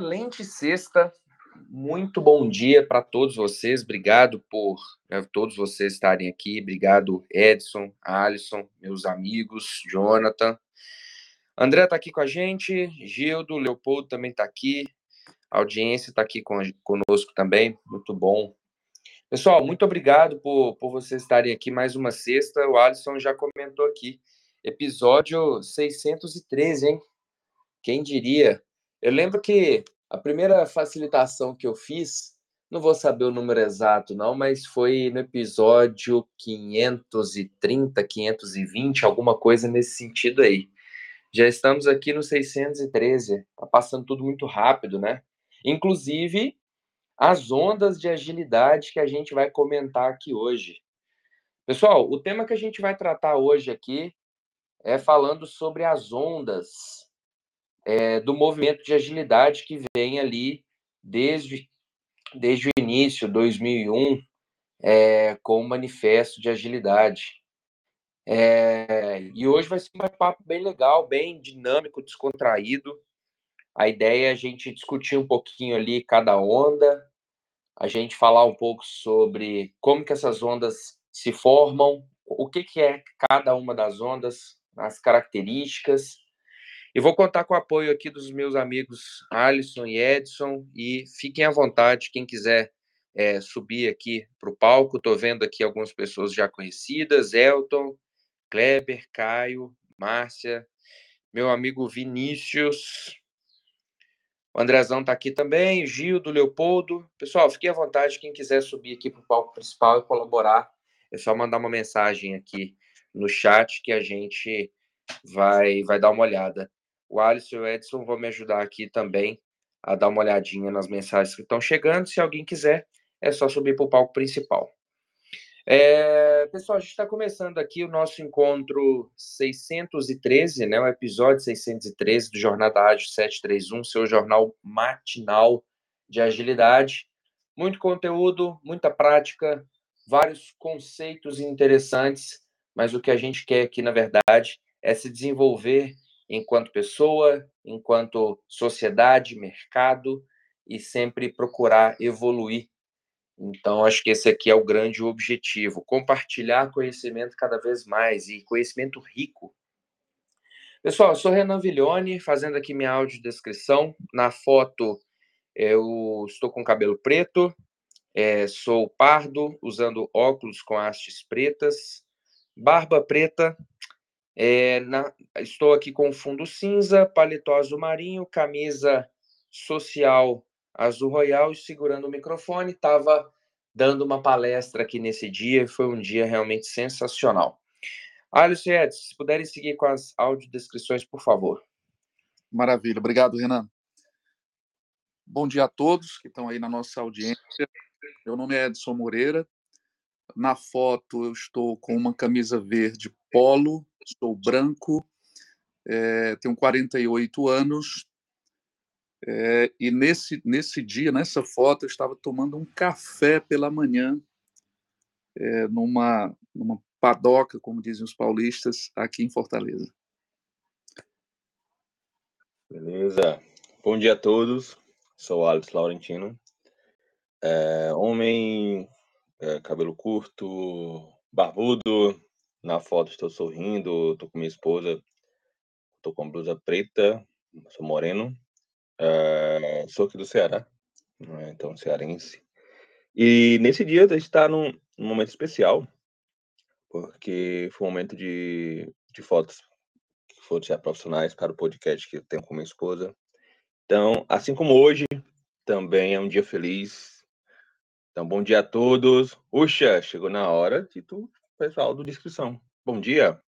excelente sexta. Muito bom dia para todos vocês. Obrigado por né, todos vocês estarem aqui. Obrigado, Edson, Alisson, meus amigos, Jonathan. André está aqui com a gente, Gildo, Leopoldo também está aqui, a audiência está aqui com, conosco também, muito bom. Pessoal, muito obrigado por, por vocês estarem aqui mais uma sexta. O Alisson já comentou aqui, episódio 613, hein? Quem diria? Eu lembro que a primeira facilitação que eu fiz, não vou saber o número exato, não, mas foi no episódio 530, 520, alguma coisa nesse sentido aí. Já estamos aqui no 613, tá passando tudo muito rápido, né? Inclusive as ondas de agilidade que a gente vai comentar aqui hoje. Pessoal, o tema que a gente vai tratar hoje aqui é falando sobre as ondas é, do movimento de agilidade que vem ali desde, desde o início, 2001, é, com o Manifesto de Agilidade. É, e hoje vai ser um papo bem legal, bem dinâmico, descontraído. A ideia é a gente discutir um pouquinho ali cada onda, a gente falar um pouco sobre como que essas ondas se formam, o que, que é cada uma das ondas, as características, e vou contar com o apoio aqui dos meus amigos Alisson e Edson. E fiquem à vontade, quem quiser é, subir aqui para o palco. Estou vendo aqui algumas pessoas já conhecidas: Elton, Kleber, Caio, Márcia, meu amigo Vinícius. O Andrezão está aqui também, Gil do Leopoldo. Pessoal, fiquem à vontade, quem quiser subir aqui para o palco principal e colaborar, é só mandar uma mensagem aqui no chat que a gente vai, vai dar uma olhada. O Alisson e o Edson vão me ajudar aqui também a dar uma olhadinha nas mensagens que estão chegando. Se alguém quiser, é só subir para o palco principal. É, pessoal, a gente está começando aqui o nosso encontro 613, né, o episódio 613 do Jornada Ágil 731, seu jornal matinal de agilidade. Muito conteúdo, muita prática, vários conceitos interessantes, mas o que a gente quer aqui, na verdade, é se desenvolver enquanto pessoa, enquanto sociedade, mercado e sempre procurar evoluir. Então, acho que esse aqui é o grande objetivo: compartilhar conhecimento cada vez mais e conhecimento rico. Pessoal, eu sou Renan Viglione, fazendo aqui minha audiodescrição. Na foto, eu estou com cabelo preto, é, sou pardo, usando óculos com hastes pretas, barba preta, é, na, estou aqui com fundo cinza, paletó azul marinho, camisa social azul royal e segurando o microfone. Estava dando uma palestra aqui nesse dia e foi um dia realmente sensacional. Alisson Edson, se puderem seguir com as audiodescrições, por favor. Maravilha, obrigado, Renan. Bom dia a todos que estão aí na nossa audiência. Meu nome é Edson Moreira. Na foto eu estou com uma camisa verde polo sou branco, é, tenho 48 anos, é, e nesse, nesse dia, nessa foto, eu estava tomando um café pela manhã, é, numa, numa padoca, como dizem os paulistas, aqui em Fortaleza. Beleza. Bom dia a todos. Sou Alex Laurentino. É, homem, cabelo curto, barbudo, na foto estou sorrindo, estou com minha esposa, estou com blusa preta, sou moreno, uh, sou aqui do Ceará, né, então cearense. E nesse dia está num, num momento especial, porque foi um momento de, de fotos, fotos já profissionais para o podcast que eu tenho com minha esposa. Então, assim como hoje, também é um dia feliz. Então, bom dia a todos. Puxa, chegou na hora de tu pessoal do Descrição. Bom dia.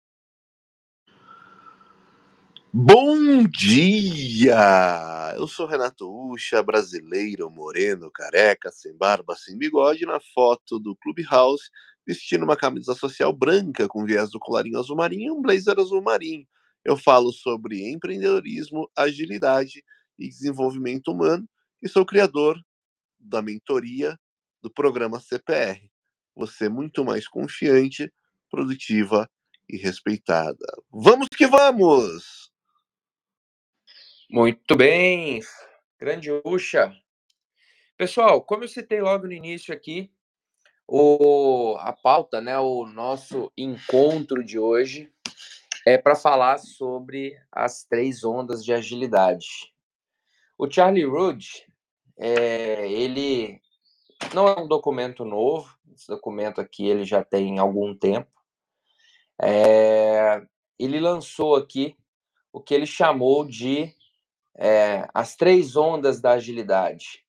Bom dia! Eu sou Renato Ucha, brasileiro, moreno, careca, sem barba, sem bigode, na foto do Clubhouse, vestindo uma camisa social branca com viés do colarinho azul marinho e um blazer azul marinho. Eu falo sobre empreendedorismo, agilidade e desenvolvimento humano e sou criador da mentoria do programa CPR você muito mais confiante, produtiva e respeitada. Vamos que vamos! Muito bem! Grande Ucha. Pessoal, como eu citei logo no início aqui, o, a pauta, né, o nosso encontro de hoje é para falar sobre as três ondas de agilidade. O Charlie Rudd, é, ele não é um documento novo, esse documento aqui ele já tem algum tempo. É, ele lançou aqui o que ele chamou de é, as três ondas da agilidade.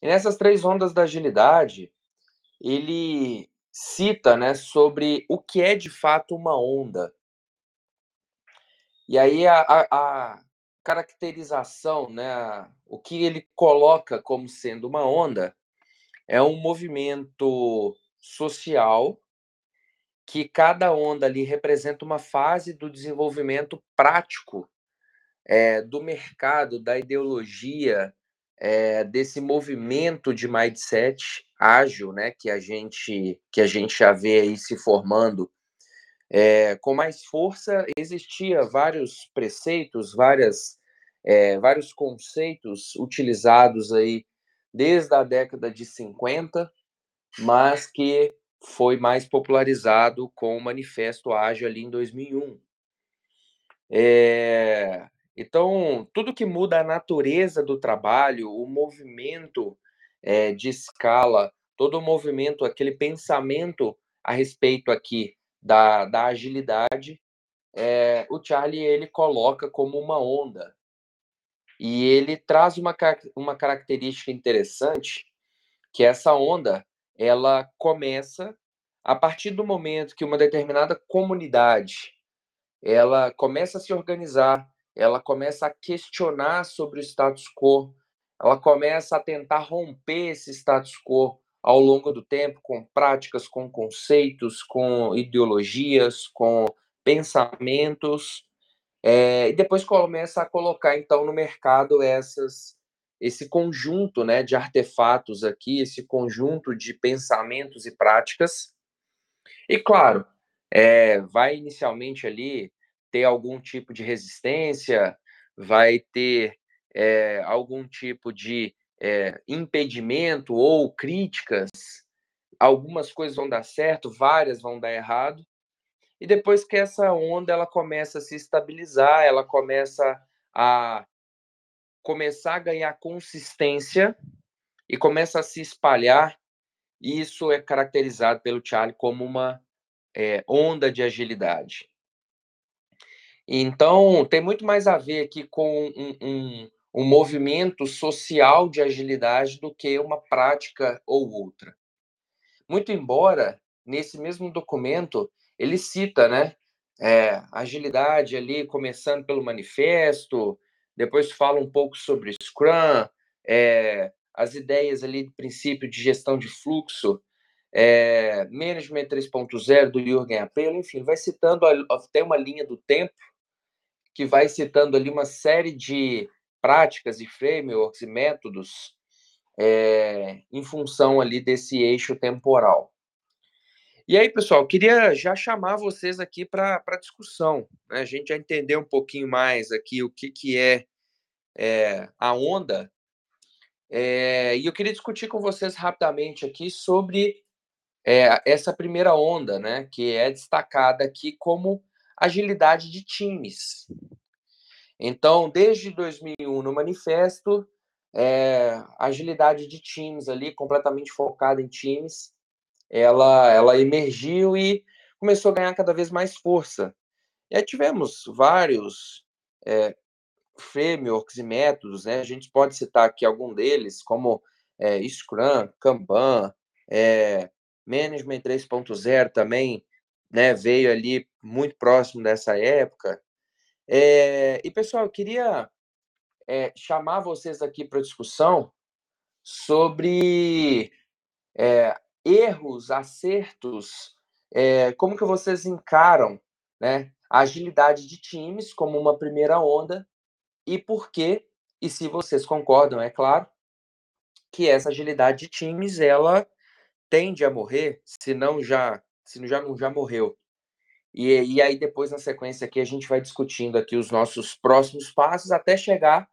E nessas três ondas da agilidade, ele cita né, sobre o que é de fato uma onda. E aí a, a, a caracterização, né, o que ele coloca como sendo uma onda, é um movimento social que cada onda ali representa uma fase do desenvolvimento prático é, do mercado, da ideologia, é, desse movimento de mindset ágil, né, que a gente que a gente já vê aí se formando é, com mais força. Existia vários preceitos, várias vários conceitos utilizados aí desde a década de 50, mas que foi mais popularizado com o Manifesto Ágil ali em 2001. É, então, tudo que muda a natureza do trabalho, o movimento é, de escala, todo o movimento, aquele pensamento a respeito aqui da, da agilidade, é, o Charlie ele coloca como uma onda. E ele traz uma, uma característica interessante, que essa onda, ela começa a partir do momento que uma determinada comunidade ela começa a se organizar, ela começa a questionar sobre o status quo, ela começa a tentar romper esse status quo ao longo do tempo com práticas, com conceitos, com ideologias, com pensamentos é, e depois começa a colocar, então, no mercado essas, esse conjunto né, de artefatos aqui, esse conjunto de pensamentos e práticas. E, claro, é, vai inicialmente ali ter algum tipo de resistência, vai ter é, algum tipo de é, impedimento ou críticas. Algumas coisas vão dar certo, várias vão dar errado, e depois que essa onda ela começa a se estabilizar, ela começa a começar a ganhar consistência e começa a se espalhar, isso é caracterizado pelo Charlie como uma é, onda de agilidade. Então, tem muito mais a ver aqui com um, um, um movimento social de agilidade do que uma prática ou outra. Muito embora, nesse mesmo documento, ele cita, né? É, agilidade ali, começando pelo manifesto, depois fala um pouco sobre Scrum, é, as ideias ali do princípio de gestão de fluxo, é, Management 3.0 do Jürgen Apelo, enfim, vai citando até uma linha do tempo que vai citando ali uma série de práticas e frameworks e métodos é, em função ali desse eixo temporal. E aí, pessoal, queria já chamar vocês aqui para discussão, né? a gente já entender um pouquinho mais aqui o que, que é, é a onda. É, e eu queria discutir com vocês rapidamente aqui sobre é, essa primeira onda, né, que é destacada aqui como agilidade de times. Então, desde 2001 no manifesto, é, agilidade de times ali, completamente focada em times, ela, ela emergiu e começou a ganhar cada vez mais força. E aí tivemos vários é, frameworks e métodos, né? A gente pode citar aqui algum deles, como é, Scrum, Kanban, é, Management 3.0 também, né? Veio ali muito próximo dessa época. É, e, pessoal, eu queria é, chamar vocês aqui para discussão sobre é, erros, acertos, é, como que vocês encaram né, a agilidade de times como uma primeira onda e por quê, e se vocês concordam, é claro, que essa agilidade de times, ela tende a morrer, se não já, se já não já morreu. E, e aí depois, na sequência aqui, a gente vai discutindo aqui os nossos próximos passos até chegar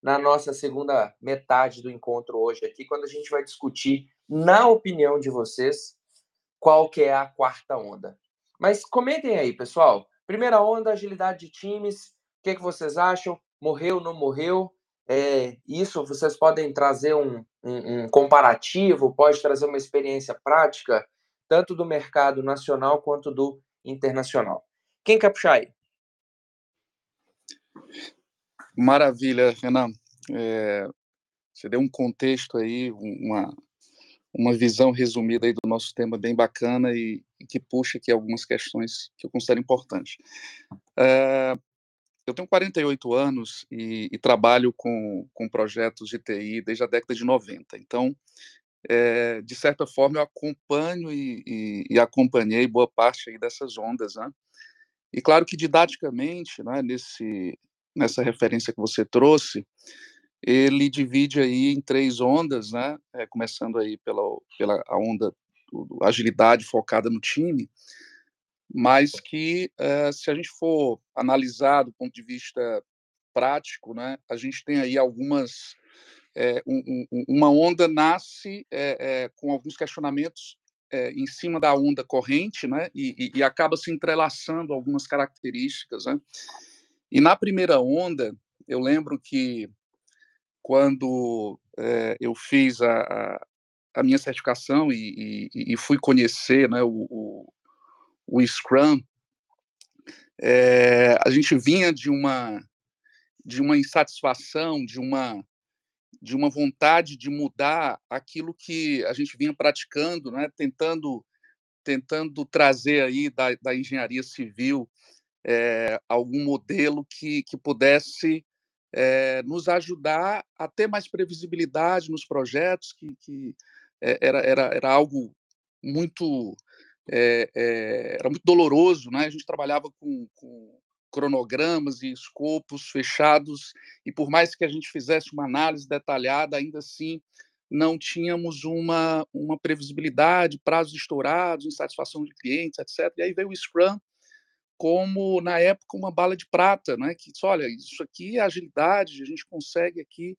na nossa segunda metade do encontro hoje aqui, quando a gente vai discutir, na opinião de vocês, qual que é a quarta onda. Mas comentem aí, pessoal. Primeira onda, agilidade de times. O que, que vocês acham? Morreu, não morreu? É, isso vocês podem trazer um, um, um, comparativo, pode trazer uma experiência prática, tanto do mercado nacional quanto do internacional. Quem quer puxar aí? Maravilha, Renan. É, você deu um contexto aí, uma, uma visão resumida aí do nosso tema bem bacana e, e que puxa aqui algumas questões que eu considero importantes. É, eu tenho 48 anos e, e, trabalho com, com projetos de TI desde a década de 90. Então, é, de certa forma, eu acompanho e, e, e, acompanhei boa parte aí dessas ondas. Né? E claro que, didaticamente, né, nesse, nessa referência que você trouxe, ele divide aí em três ondas, né? É, começando aí pela, pela a onda agilidade focada no time, mas que é, se a gente for analisar do ponto de vista prático, né, a gente tem aí algumas é, um, um, uma onda nasce com alguns questionamentos em cima da onda corrente, né, e, e, e acaba se entrelaçando algumas características, né. E na primeira onda, eu lembro que quando é, eu fiz a, a, a, minha certificação e, e, e fui conhecer né, o, o, o Scrum, é, a gente vinha de uma de uma insatisfação, de uma de uma vontade de mudar aquilo que a gente vinha praticando, né, tentando tentando trazer aí da, da engenharia civil é, algum modelo que, que pudesse é, nos ajudar a ter mais previsibilidade nos projetos, que, que é, era, era, era algo muito é, era muito doloroso, né? A gente trabalhava com, com cronogramas e escopos fechados e por mais que a gente fizesse uma análise detalhada, ainda assim não tínhamos uma, uma previsibilidade, prazos estourados, insatisfação de clientes, etc. E aí veio o Scrum como, na época, uma bala de prata, né? que olha, isso aqui é agilidade, a gente consegue aqui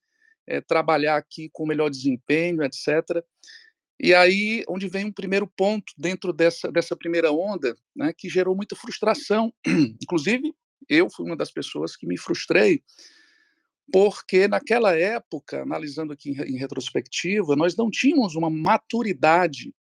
é, trabalhar aqui com melhor desempenho, etc. E aí, onde vem um primeiro ponto dentro dessa, dessa primeira onda, né, que gerou muita frustração. Inclusive, eu fui uma das pessoas que me frustrei, porque naquela época, analisando aqui em, em retrospectiva, nós não tínhamos uma maturidade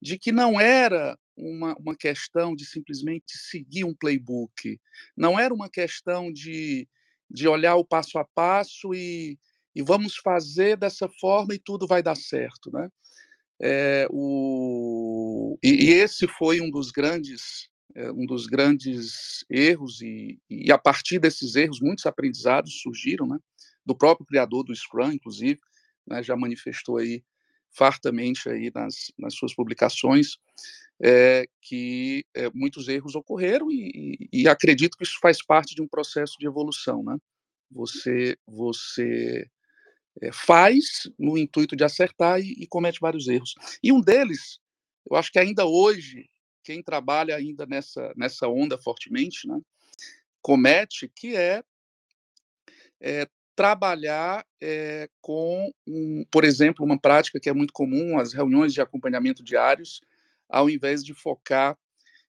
de que não era uma, uma questão de simplesmente seguir um playbook, não era uma questão de, de olhar o passo a passo e, e vamos fazer dessa forma e tudo vai dar certo, né? É, o, e, e, esse foi um dos grandes é, um dos grandes erros e, e, a partir desses erros muitos aprendizados surgiram, né? Do próprio criador do Scrum, inclusive, né, já manifestou aí fartamente aí nas, nas suas publicações é, que é, muitos erros ocorreram e, e, acredito que isso faz parte de um processo de evolução, né? Você você é, faz no intuito de acertar e, e, comete vários erros. E um deles, eu acho que ainda hoje quem trabalha ainda nessa nessa onda fortemente, né? Comete que é, trabalhar com, um, por exemplo, uma prática que é muito comum, as reuniões de acompanhamento diários, ao invés de focar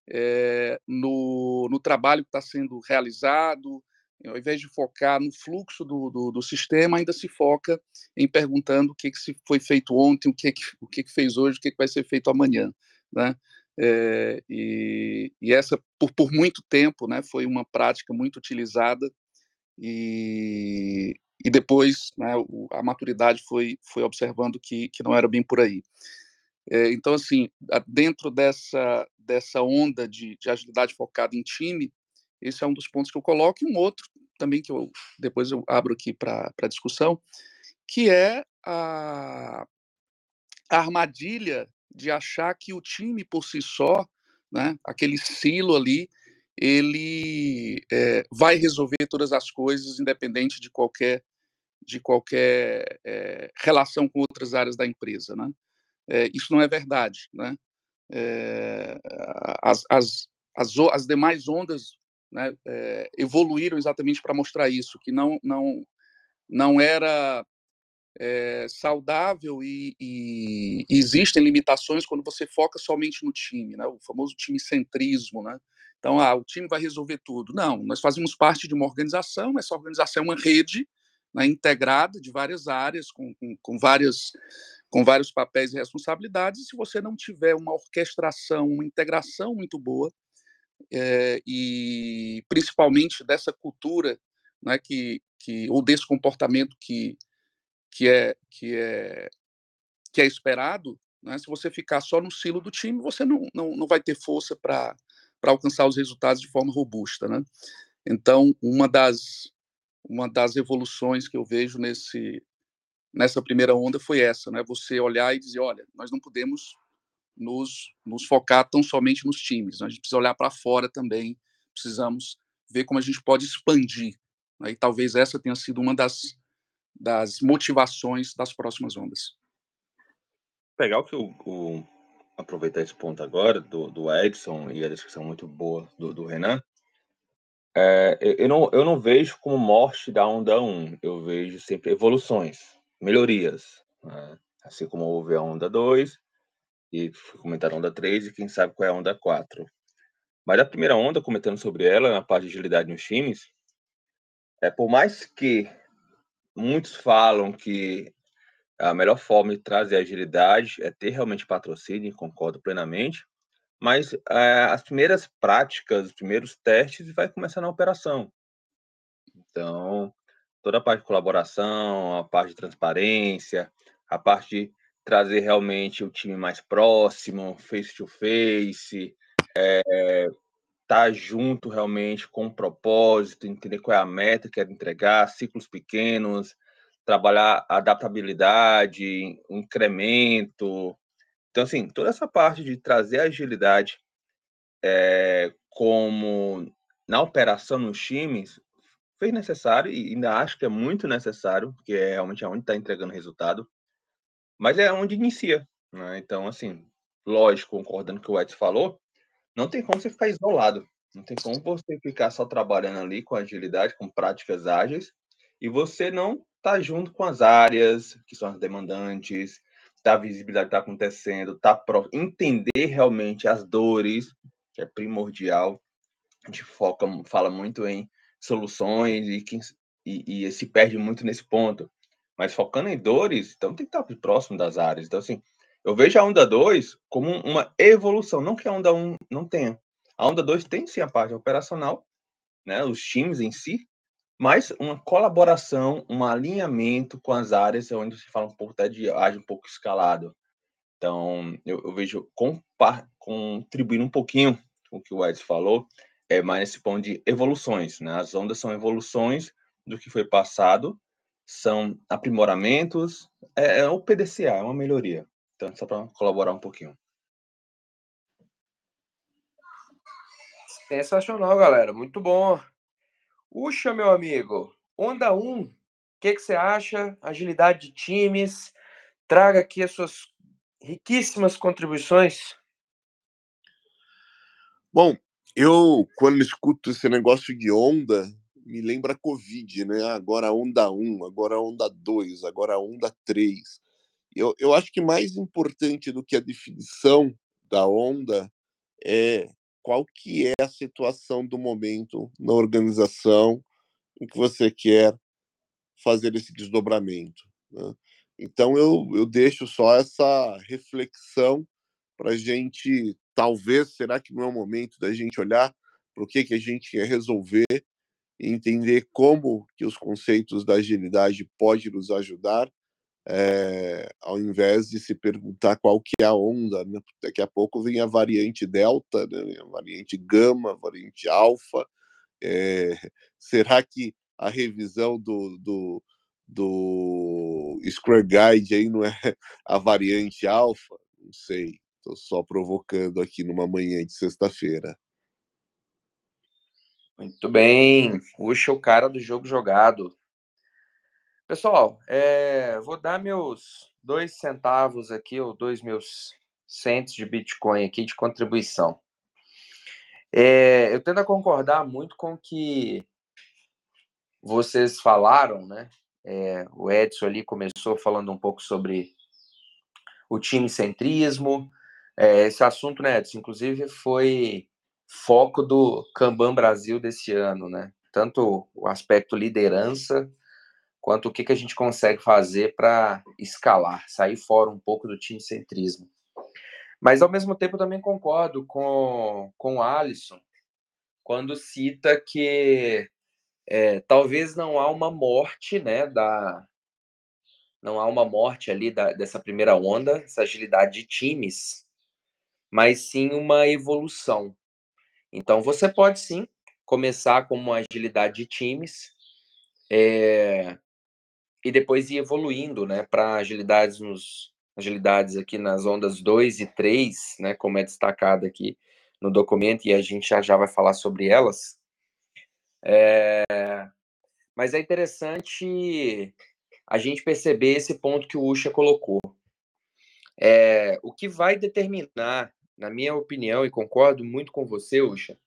é, no, no, trabalho que está sendo realizado, ao invés de focar no fluxo do, do, do, sistema, ainda se foca em perguntando o que, que foi feito ontem, o que, que, o que, que fez hoje, o que, que vai ser feito amanhã. Né? É, e, e, essa, por, por muito tempo, né, foi uma prática muito utilizada e, e depois né, a maturidade foi, foi observando que, que não era bem por aí. É, então, assim, dentro dessa, dessa onda de, de agilidade focada em time, esse é um dos pontos que eu coloco, e um outro também que eu depois eu abro aqui para discussão, que é a, a armadilha de achar que o time por si só, né, aquele silo ali, ele é, vai resolver todas as coisas, independente de qualquer de qualquer é, relação com outras áreas da empresa, né? É, isso não é verdade, né? as, as, as, as demais ondas né, evoluíram exatamente para mostrar isso, que não não não era é, saudável e, e, existem limitações quando você foca somente no time, né? o famoso time centrismo. Né? Então, ah, o time vai resolver tudo. Não, nós fazemos parte de uma organização, essa organização é uma rede né, integrada de várias áreas, com, com, com, várias, com vários papéis e responsabilidades. E se você não tiver uma orquestração, uma integração muito boa, é, e principalmente dessa cultura né, que, que, ou desse comportamento que, que, é, que, é, que é esperado, né, se você ficar só no silo do time, você não, não, não vai ter força para alcançar os resultados de forma robusta. Né? Então, uma das, uma das evoluções que eu vejo nesse, nessa primeira onda foi essa, né? Você olhar e dizer, olha, nós não podemos nos, nos focar tão somente nos times, né? a gente precisa olhar para fora também, precisamos ver como a gente pode expandir. Né? E talvez essa tenha sido uma das, das motivações das próximas ondas. Legal que o, o aproveitar esse ponto agora do, do Edson e a descrição muito boa do, do Renan, é, eu, não, eu não vejo como morte da onda 1, eu vejo sempre evoluções, melhorias. Né? Assim como houve a onda 2, e foi comentar a onda 3, e quem sabe qual é a onda 4. Mas a primeira onda, comentando sobre ela, na parte de agilidade nos times, é por mais que muitos falam que a melhor forma de trazer agilidade é ter realmente patrocínio, concordo plenamente, mas é, as primeiras práticas, os primeiros testes vai começar na operação. Então, toda a parte de colaboração, a parte de transparência, a parte de trazer realmente o time mais próximo, face to face, é, estar junto realmente com o propósito, entender qual é a meta que quer entregar, ciclos pequenos, trabalhar adaptabilidade, incremento, então, assim, toda essa parte de trazer agilidade é, como na operação nos times fez necessário e ainda acho que é muito necessário, porque é realmente onde está entregando resultado, mas é onde inicia. Né? Então, assim, lógico, concordando com o Edson falou, não tem como você ficar isolado, não tem como você ficar só trabalhando ali com agilidade, com práticas ágeis, e você não tá junto com as áreas que são as demandantes, da visibilidade que está acontecendo, tá pro... entender realmente as dores, que é primordial. A gente foca, fala muito em soluções e, que, e, e se perde muito nesse ponto. Mas focando em dores, então tem que estar próximo das áreas. Então, assim, eu vejo a onda 2 como uma evolução, não que a onda 1 um não tenha. A onda 2 tem sim a parte operacional, né, os times em si, mas uma colaboração, um alinhamento com as áreas onde se fala um pouco até de ágil um pouco escalado. Então, eu, eu vejo contribuindo um pouquinho com o que o Edson falou, é mais nesse ponto de evoluções, né? As ondas são evoluções do que foi passado, são aprimoramentos, é, é o PDCA, é uma melhoria. Então, só para colaborar um pouquinho. Sensacional, galera. Muito bom. Puxa, meu amigo, onda 1, o que, que você acha? Agilidade de times, traga aqui as suas riquíssimas contribuições. Bom, eu, quando escuto esse negócio de onda, me lembra Covid, né? Agora onda 1, agora onda 2, agora onda 3. Eu, eu acho que mais importante do que a definição da onda é qual que é a situação do momento na organização em que você quer fazer esse desdobramento. Né? Então, eu, eu deixo só essa reflexão para a gente, talvez, será que não é o momento da gente olhar para o que, que a gente quer resolver e entender como que os conceitos da agilidade podem nos ajudar é, ao invés de se perguntar qual que é a onda, né? daqui a pouco vem a variante delta, né? a variante gama, a variante alfa. É, será que a revisão do, do, do Square Guide aí não é a variante alfa? Não sei, só provocando aqui numa manhã de sexta-feira. Muito bem, puxa o cara do jogo jogado. Pessoal, é, vou dar meus dois centavos aqui, ou dois meus centos de Bitcoin aqui de contribuição. É, eu tento concordar muito com o que vocês falaram, né? É, o Edson ali começou falando um pouco sobre o time centrismo. É, esse assunto, né, Edson, inclusive foi foco do Kanban Brasil desse ano, né? Tanto o aspecto liderança, quanto o que, que a gente consegue fazer para escalar, sair fora um pouco do time centrismo. Mas, ao mesmo tempo, também concordo com, com o Alisson, quando cita que é, talvez não há uma morte, né, da, não há uma morte ali da, dessa primeira onda, essa agilidade de times, mas sim uma evolução. Então, você pode sim começar com uma agilidade de times é, e depois ir evoluindo né, para agilidades nos agilidades aqui nas ondas 2 e 3, né, como é destacado aqui no documento, e a gente já, já vai falar sobre elas. É, mas é interessante a gente perceber esse ponto que o Usha colocou. É, o que vai determinar, na minha opinião, e concordo muito com você, Usha,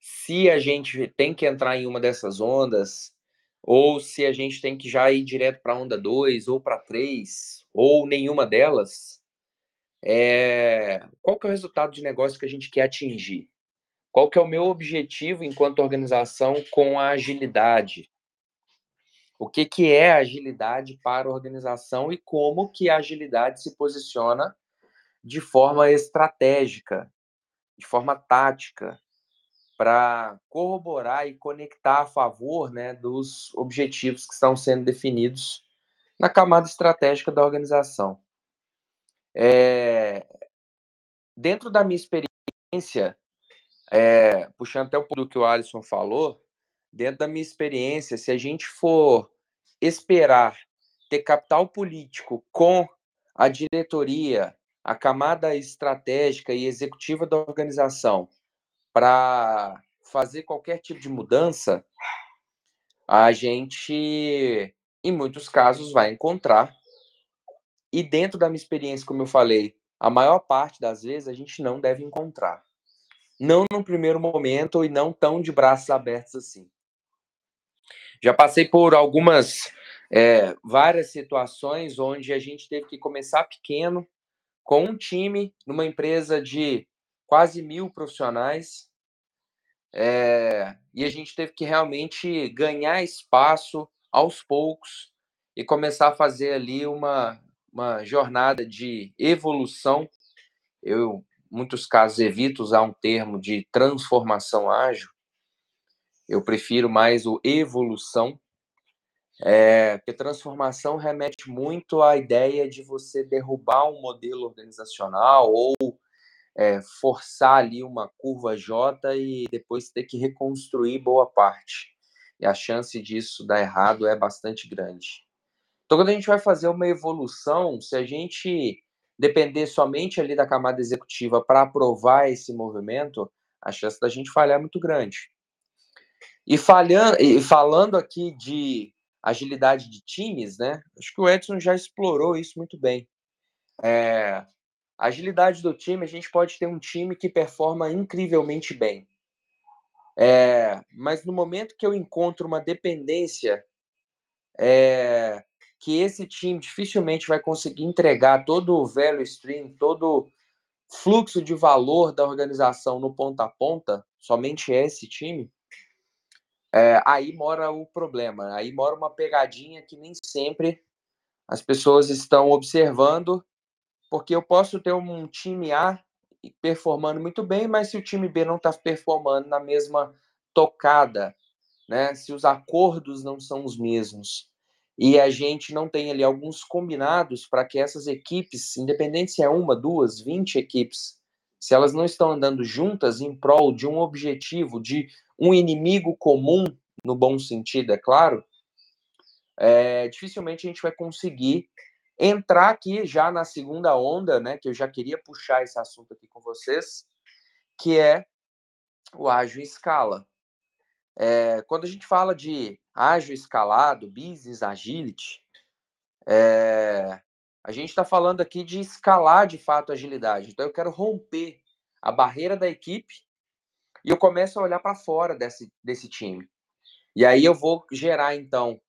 se a gente tem que entrar em uma dessas ondas, ou se a gente tem que já ir direto para onda 2 ou para 3, ou nenhuma delas, é... qual que é o resultado de negócio que a gente quer atingir? Qual que é o meu objetivo enquanto organização com a agilidade? O que, que é agilidade para a organização e como que a agilidade se posiciona de forma estratégica, de forma tática, para corroborar e conectar a favor né, dos objetivos que estão sendo definidos na camada estratégica da organização. É, dentro da minha experiência, é, puxando até o ponto que o Alisson falou, dentro da minha experiência, se a gente for esperar ter capital político com a diretoria, a camada estratégica e executiva da organização para fazer qualquer tipo de mudança, a gente, em muitos casos, vai encontrar. E dentro da minha experiência, como eu falei, a maior parte das vezes a gente não deve encontrar. Não no primeiro momento e não tão de braços abertos assim. Já passei por algumas, é, várias situações onde a gente teve que começar pequeno, com um time, numa empresa de quase mil profissionais, é, e a gente teve que realmente ganhar espaço aos poucos e começar a fazer ali uma, uma jornada de evolução. Eu, em muitos casos, evito usar um termo de transformação ágil. Eu prefiro mais o evolução, é, porque transformação remete muito à ideia de você derrubar um modelo organizacional ou é, forçar ali uma curva J e depois ter que reconstruir boa parte. E a chance disso dar errado é bastante grande. Então, quando a gente vai fazer uma evolução, se a gente depender somente ali da camada executiva para aprovar esse movimento, a chance da gente falhar é muito grande. E, falhando, e falando aqui de agilidade de times, né? Acho que o Edson já explorou isso muito bem. É, a agilidade do time, a gente pode ter um time que performa incrivelmente bem. É, mas no momento que eu encontro uma dependência, é, que esse time dificilmente vai conseguir entregar todo o value stream, todo fluxo de valor da organização no ponta a ponta, somente esse time, é, aí mora o problema, aí mora uma pegadinha que nem sempre as pessoas estão observando porque eu posso ter um time A performando muito bem, mas se o time B não está performando na mesma tocada, né? Se os acordos não são os mesmos e a gente não tem ali alguns combinados para que essas equipes, independente se é uma, duas, vinte equipes, se elas não estão andando juntas em prol de um objetivo, de um inimigo comum, no bom sentido, é claro, é, dificilmente a gente vai conseguir entrar aqui já na segunda onda, né, que eu já queria puxar esse assunto aqui com vocês, que é o ágil escala. É, quando a gente fala de ágil escalado, business agility, é, a gente está falando aqui de escalar de fato a agilidade. Então eu quero romper a barreira da equipe e eu começo a olhar para fora desse, desse time. E aí eu vou gerar então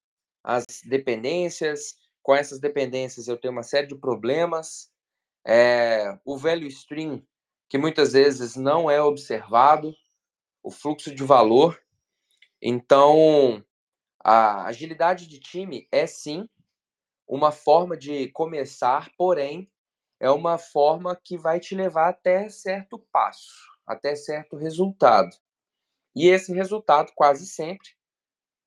as dependências. Com essas dependências, eu tenho uma série de problemas. É, o velho stream, que muitas vezes não é observado, o fluxo de valor. Então, a agilidade de time é sim uma forma de começar, porém, é uma forma que vai te levar até certo passo, até certo resultado. E esse resultado, quase sempre,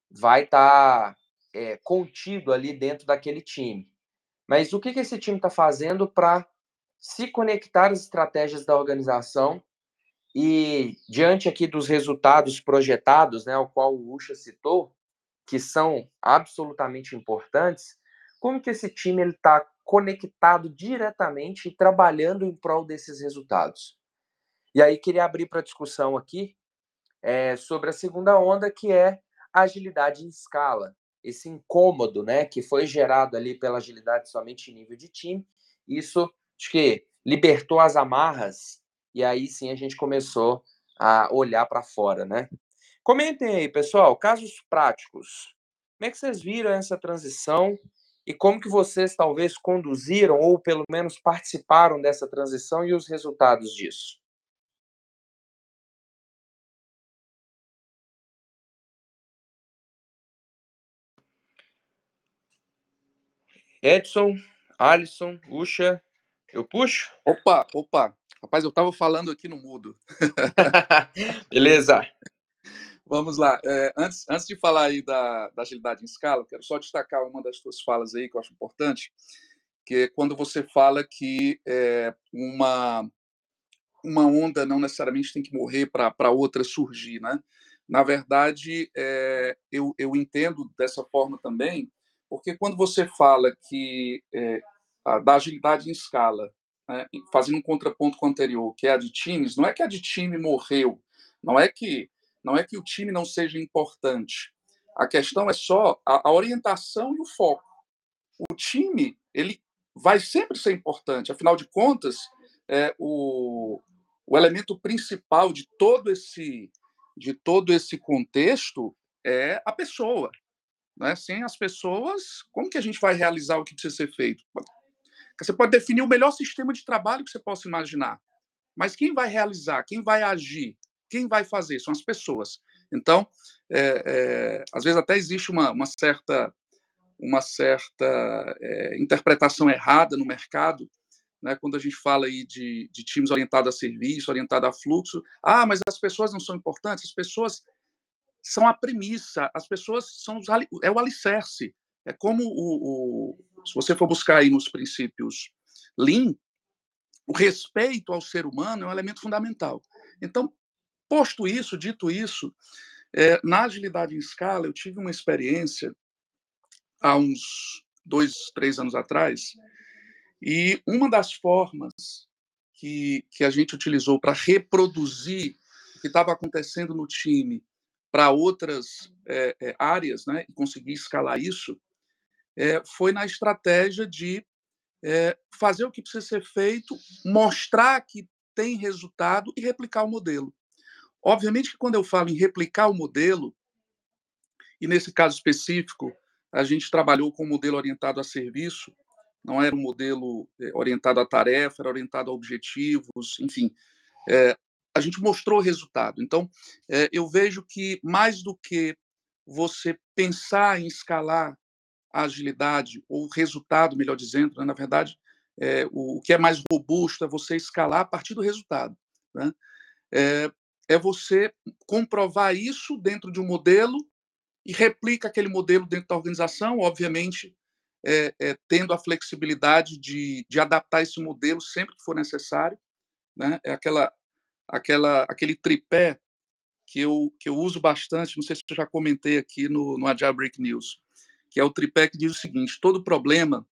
vai estar tá, é, contido ali dentro daquele time. Mas o que, que esse time está fazendo para se conectar às estratégias da organização e, diante aqui dos resultados projetados, né, ao qual o Ucha citou, que são absolutamente importantes, como que esse time está conectado diretamente e trabalhando em prol desses resultados? E aí queria abrir para discussão aqui é, sobre a segunda onda, que é a agilidade em escala. Esse incômodo né, que foi gerado ali pela agilidade somente em nível de time, isso acho que libertou as amarras e aí sim a gente começou a olhar para fora, né? Comentem aí, pessoal, casos práticos. Como é que vocês viram essa transição e como que vocês talvez conduziram ou pelo menos participaram dessa transição e os resultados disso? Edson, Alisson, Ucha, eu puxo? Opa, opa. Rapaz, eu estava falando aqui no mudo. Beleza. Vamos lá. É, antes, antes de falar aí da, da agilidade em escala, quero só destacar uma das suas falas aí que eu acho importante, que é quando você fala que é, uma, uma onda não necessariamente tem que morrer para outra surgir, né? Na verdade, é, eu, eu entendo dessa forma também, porque quando você fala que é, da agilidade em escala, né, fazendo um contraponto com o anterior, que é a de times, não é que a de time morreu, não é que não é que o time não seja importante. A questão é só a, a orientação e o foco. O time ele vai sempre ser importante. Afinal de contas, é, o, o elemento principal de todo esse de todo esse contexto é a pessoa. Né? Sem as pessoas, como que a gente vai realizar o que precisa ser feito? Você pode definir o melhor sistema de trabalho que você possa imaginar, mas quem vai realizar, quem vai agir, quem vai fazer são as pessoas. Então, é, é, às vezes até existe uma, uma certa uma certa é, interpretação errada no mercado, né, quando a gente fala aí de, de times orientados a serviço, orientados a fluxo. Ah, mas as pessoas não são importantes. As pessoas são a premissa. As pessoas são os, é o alicerce. É como o, o, se você for buscar aí nos princípios Lean, o respeito ao ser humano é um elemento fundamental. Então, Posto isso, dito isso, é, na agilidade em escala, eu tive uma experiência há uns dois, três anos atrás, e uma das formas que, que a gente utilizou para reproduzir o que estava acontecendo no time para outras é, áreas, né, e conseguir escalar isso, é, foi na estratégia de é, fazer o que precisa ser feito, mostrar que tem resultado e replicar o modelo. Obviamente que quando eu falo em replicar o modelo, e nesse caso específico, a gente trabalhou com um modelo orientado a serviço, não era um modelo orientado a tarefa, era orientado a objetivos, enfim. É, a gente mostrou o resultado. Então, é, eu vejo que mais do que você pensar em escalar a agilidade, ou resultado, melhor dizendo, né, na verdade, é, o, o, que é mais robusto é você escalar a partir do resultado. Né? É, é você comprovar isso dentro de um modelo e replica aquele modelo dentro da organização, obviamente, é, é, tendo a flexibilidade de, de adaptar esse modelo sempre que for necessário. Né? É aquela, aquela, aquele tripé que eu, que eu uso bastante, não sei se eu já comentei aqui no, no Agile Break News, que é o tripé que diz o seguinte: todo problema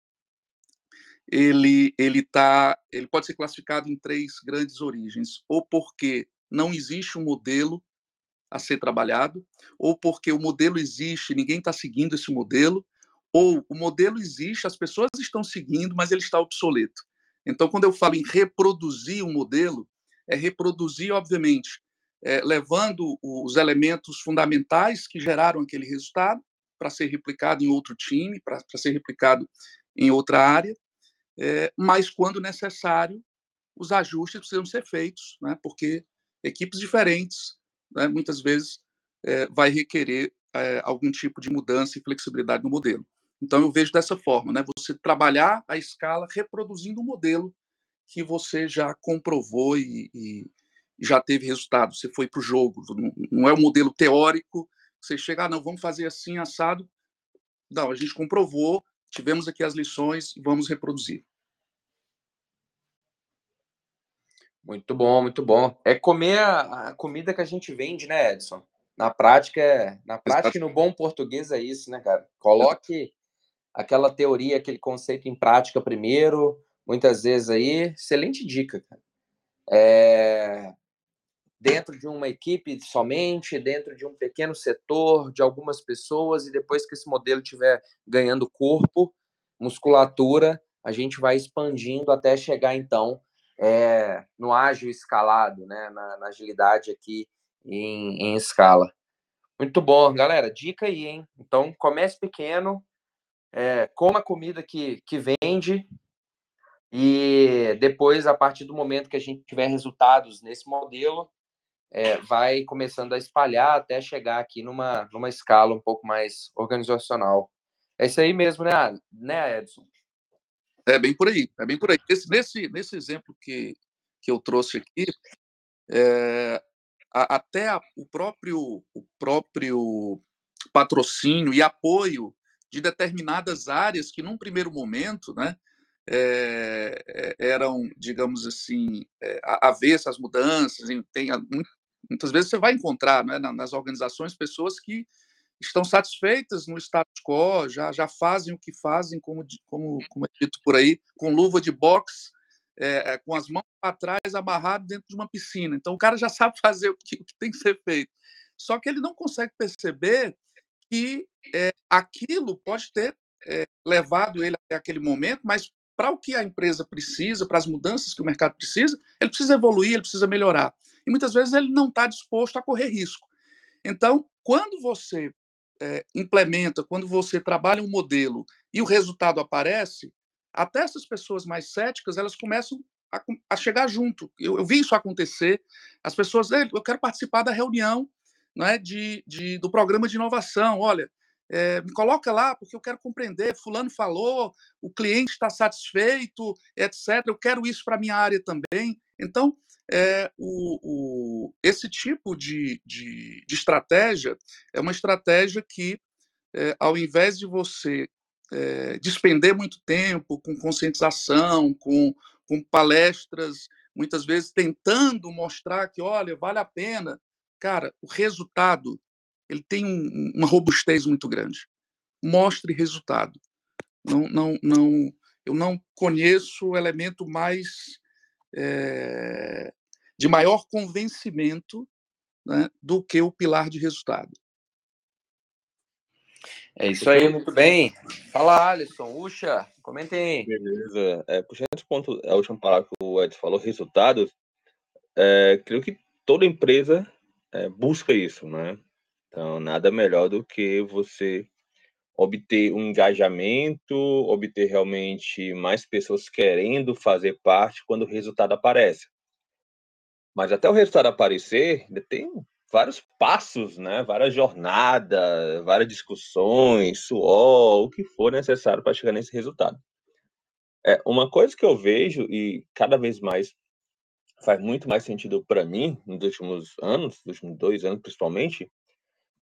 ele ele tá ele pode ser classificado em três grandes origens ou porque não existe um modelo a ser trabalhado, ou porque o modelo existe, ninguém está seguindo esse modelo, ou o modelo existe, as pessoas estão seguindo, mas ele está obsoleto. Então, quando eu falo em reproduzir um modelo, é reproduzir, obviamente, é, levando os elementos fundamentais que geraram aquele resultado para ser replicado em outro time, para ser replicado em outra área, é, mas quando necessário, os ajustes precisam ser feitos, né, porque equipes diferentes, né, muitas vezes, é, vai requerer é, algum tipo de mudança e flexibilidade no modelo. Então, eu vejo dessa forma, né, você trabalhar a escala reproduzindo um modelo que você já comprovou e, e já teve resultado. Você foi para o jogo, não é um modelo teórico. Você chega, ah, não, vamos fazer assim, assado. Não, a gente comprovou, tivemos aqui as lições, vamos reproduzir. Muito bom, muito bom. É comer a, a comida que a gente vende, né, Edson? Na prática, é, na prática e no bom português é isso, né, cara? Coloque aquela teoria, aquele conceito em prática primeiro, muitas vezes aí, excelente dica, cara. É, dentro de uma equipe somente, dentro de um pequeno setor, de algumas pessoas, e depois que esse modelo estiver ganhando corpo, musculatura, a gente vai expandindo até chegar, então, é, no ágil escalado, né, na, na agilidade aqui em, em, escala. Muito bom, galera, dica aí, hein? Então, comece pequeno, é, coma comida que, que vende, e depois, a partir do momento que a gente tiver resultados nesse modelo, é, vai começando a espalhar até chegar aqui numa, numa escala um pouco mais organizacional. É isso aí mesmo, né, né Edson? É bem por aí, é bem por aí. Esse, nesse, nesse exemplo que, que eu trouxe aqui, é, a, até a, o, próprio, o próprio patrocínio e apoio de determinadas áreas que, num primeiro momento, né, é, eram, digamos assim, é, avessas às mudanças. Tem, muitas vezes você vai encontrar né, nas organizações pessoas que estão satisfeitas no status quo, já, já fazem o que fazem, como, como, como é dito por aí, com luva de boxe, é, com as mãos para trás, amarrado dentro de uma piscina. Então, o cara já sabe fazer o que, o que tem que ser feito. Só que ele não consegue perceber que é, aquilo pode ter é, levado ele até aquele momento, mas para o que a empresa precisa, para as mudanças que o mercado precisa, ele precisa evoluir, ele precisa melhorar. E muitas vezes ele não está disposto a correr risco. Então, quando você é, implementa, quando você trabalha um modelo e o resultado aparece, até essas pessoas mais céticas elas começam a, a chegar junto. Eu, eu, vi isso acontecer. As pessoas, eu quero participar da reunião né, de, de, do programa de inovação. Olha, é, me coloca lá, porque eu quero compreender. Fulano falou, o cliente está satisfeito, etc. Eu quero isso para a minha área também. Então, é, o, o, esse tipo de, de, de, estratégia é uma estratégia que, é, ao invés de você é, despender muito tempo com conscientização, com, com palestras, muitas vezes tentando mostrar que, olha, vale a pena, cara, o resultado ele tem um, uma robustez muito grande. Mostre resultado. Não, não, não, eu não conheço o elemento mais é, de maior convencimento né, do que o pilar de resultado. É isso aí, muito bem. Fala, Alisson, Uxa, comentem aí. Beleza. É, puxando esse ponto, a última palavra que o Ed falou, resultados, é, creio que toda empresa é, busca isso, né? Então, nada melhor do que você obter um engajamento, obter realmente mais pessoas querendo fazer parte quando o resultado aparece. Mas até o resultado aparecer, tem vários passos, né? várias jornadas, várias discussões, suor, o que for necessário para chegar nesse resultado. É, uma coisa que eu vejo, e cada vez mais faz muito mais sentido para mim, nos últimos anos, nos últimos dois anos principalmente,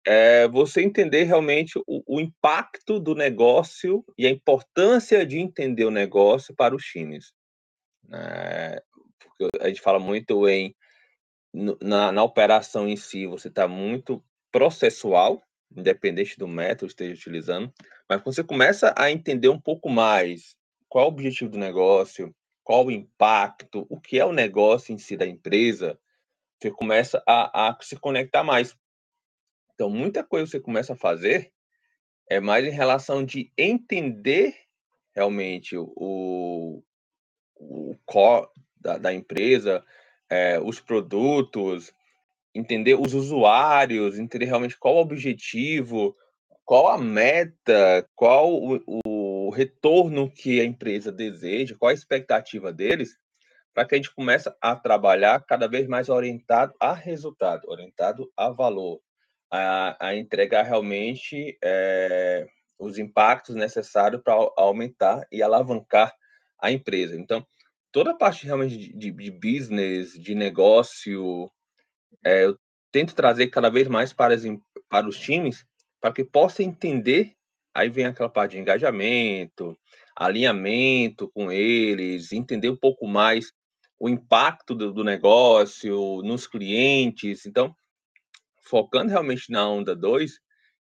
é você entender realmente o, o, impacto do negócio e a importância de entender o negócio para os times. É, a gente fala muito em na, na operação em si, você está muito processual, independente do método que esteja utilizando, mas quando você começa a entender um pouco mais qual é o objetivo do negócio, qual o impacto, o que é o negócio em si da empresa, você começa a, a se conectar mais. Então, muita coisa você começa a fazer é mais em relação de entender realmente o, o core da, da empresa, é, os produtos, entender os usuários, entender realmente qual o objetivo, qual a meta, qual o, o, retorno que a empresa deseja, qual a expectativa deles, para que a gente comece a trabalhar cada vez mais orientado a resultado, orientado a valor, a, a entregar realmente é, os impactos necessários para aumentar e alavancar a empresa. Então, toda a parte realmente de, de, business, de negócio, é, eu tento trazer cada vez mais para, as, para os times, para que possam entender. Aí vem aquela parte de engajamento, alinhamento com eles, entender um pouco mais o impacto do, do negócio nos clientes. Então, focando realmente na onda 2,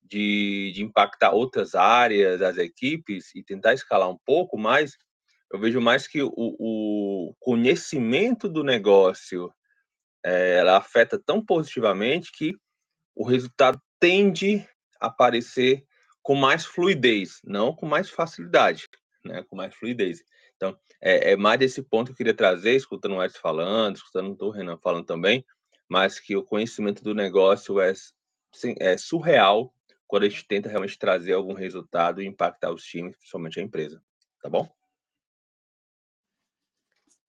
de, de, impactar outras áreas das equipes e tentar escalar um pouco mais, eu vejo mais que o, o conhecimento do negócio é, ela afeta tão positivamente que o resultado tende a aparecer com mais fluidez, não com mais facilidade, né? Com mais fluidez. Então, é, é mais desse ponto que eu queria trazer, escutando o Edson falando, escutando o Renan falando também, mas que o conhecimento do negócio é, é surreal quando a gente tenta realmente trazer algum resultado e impactar os times, principalmente a empresa. Tá bom?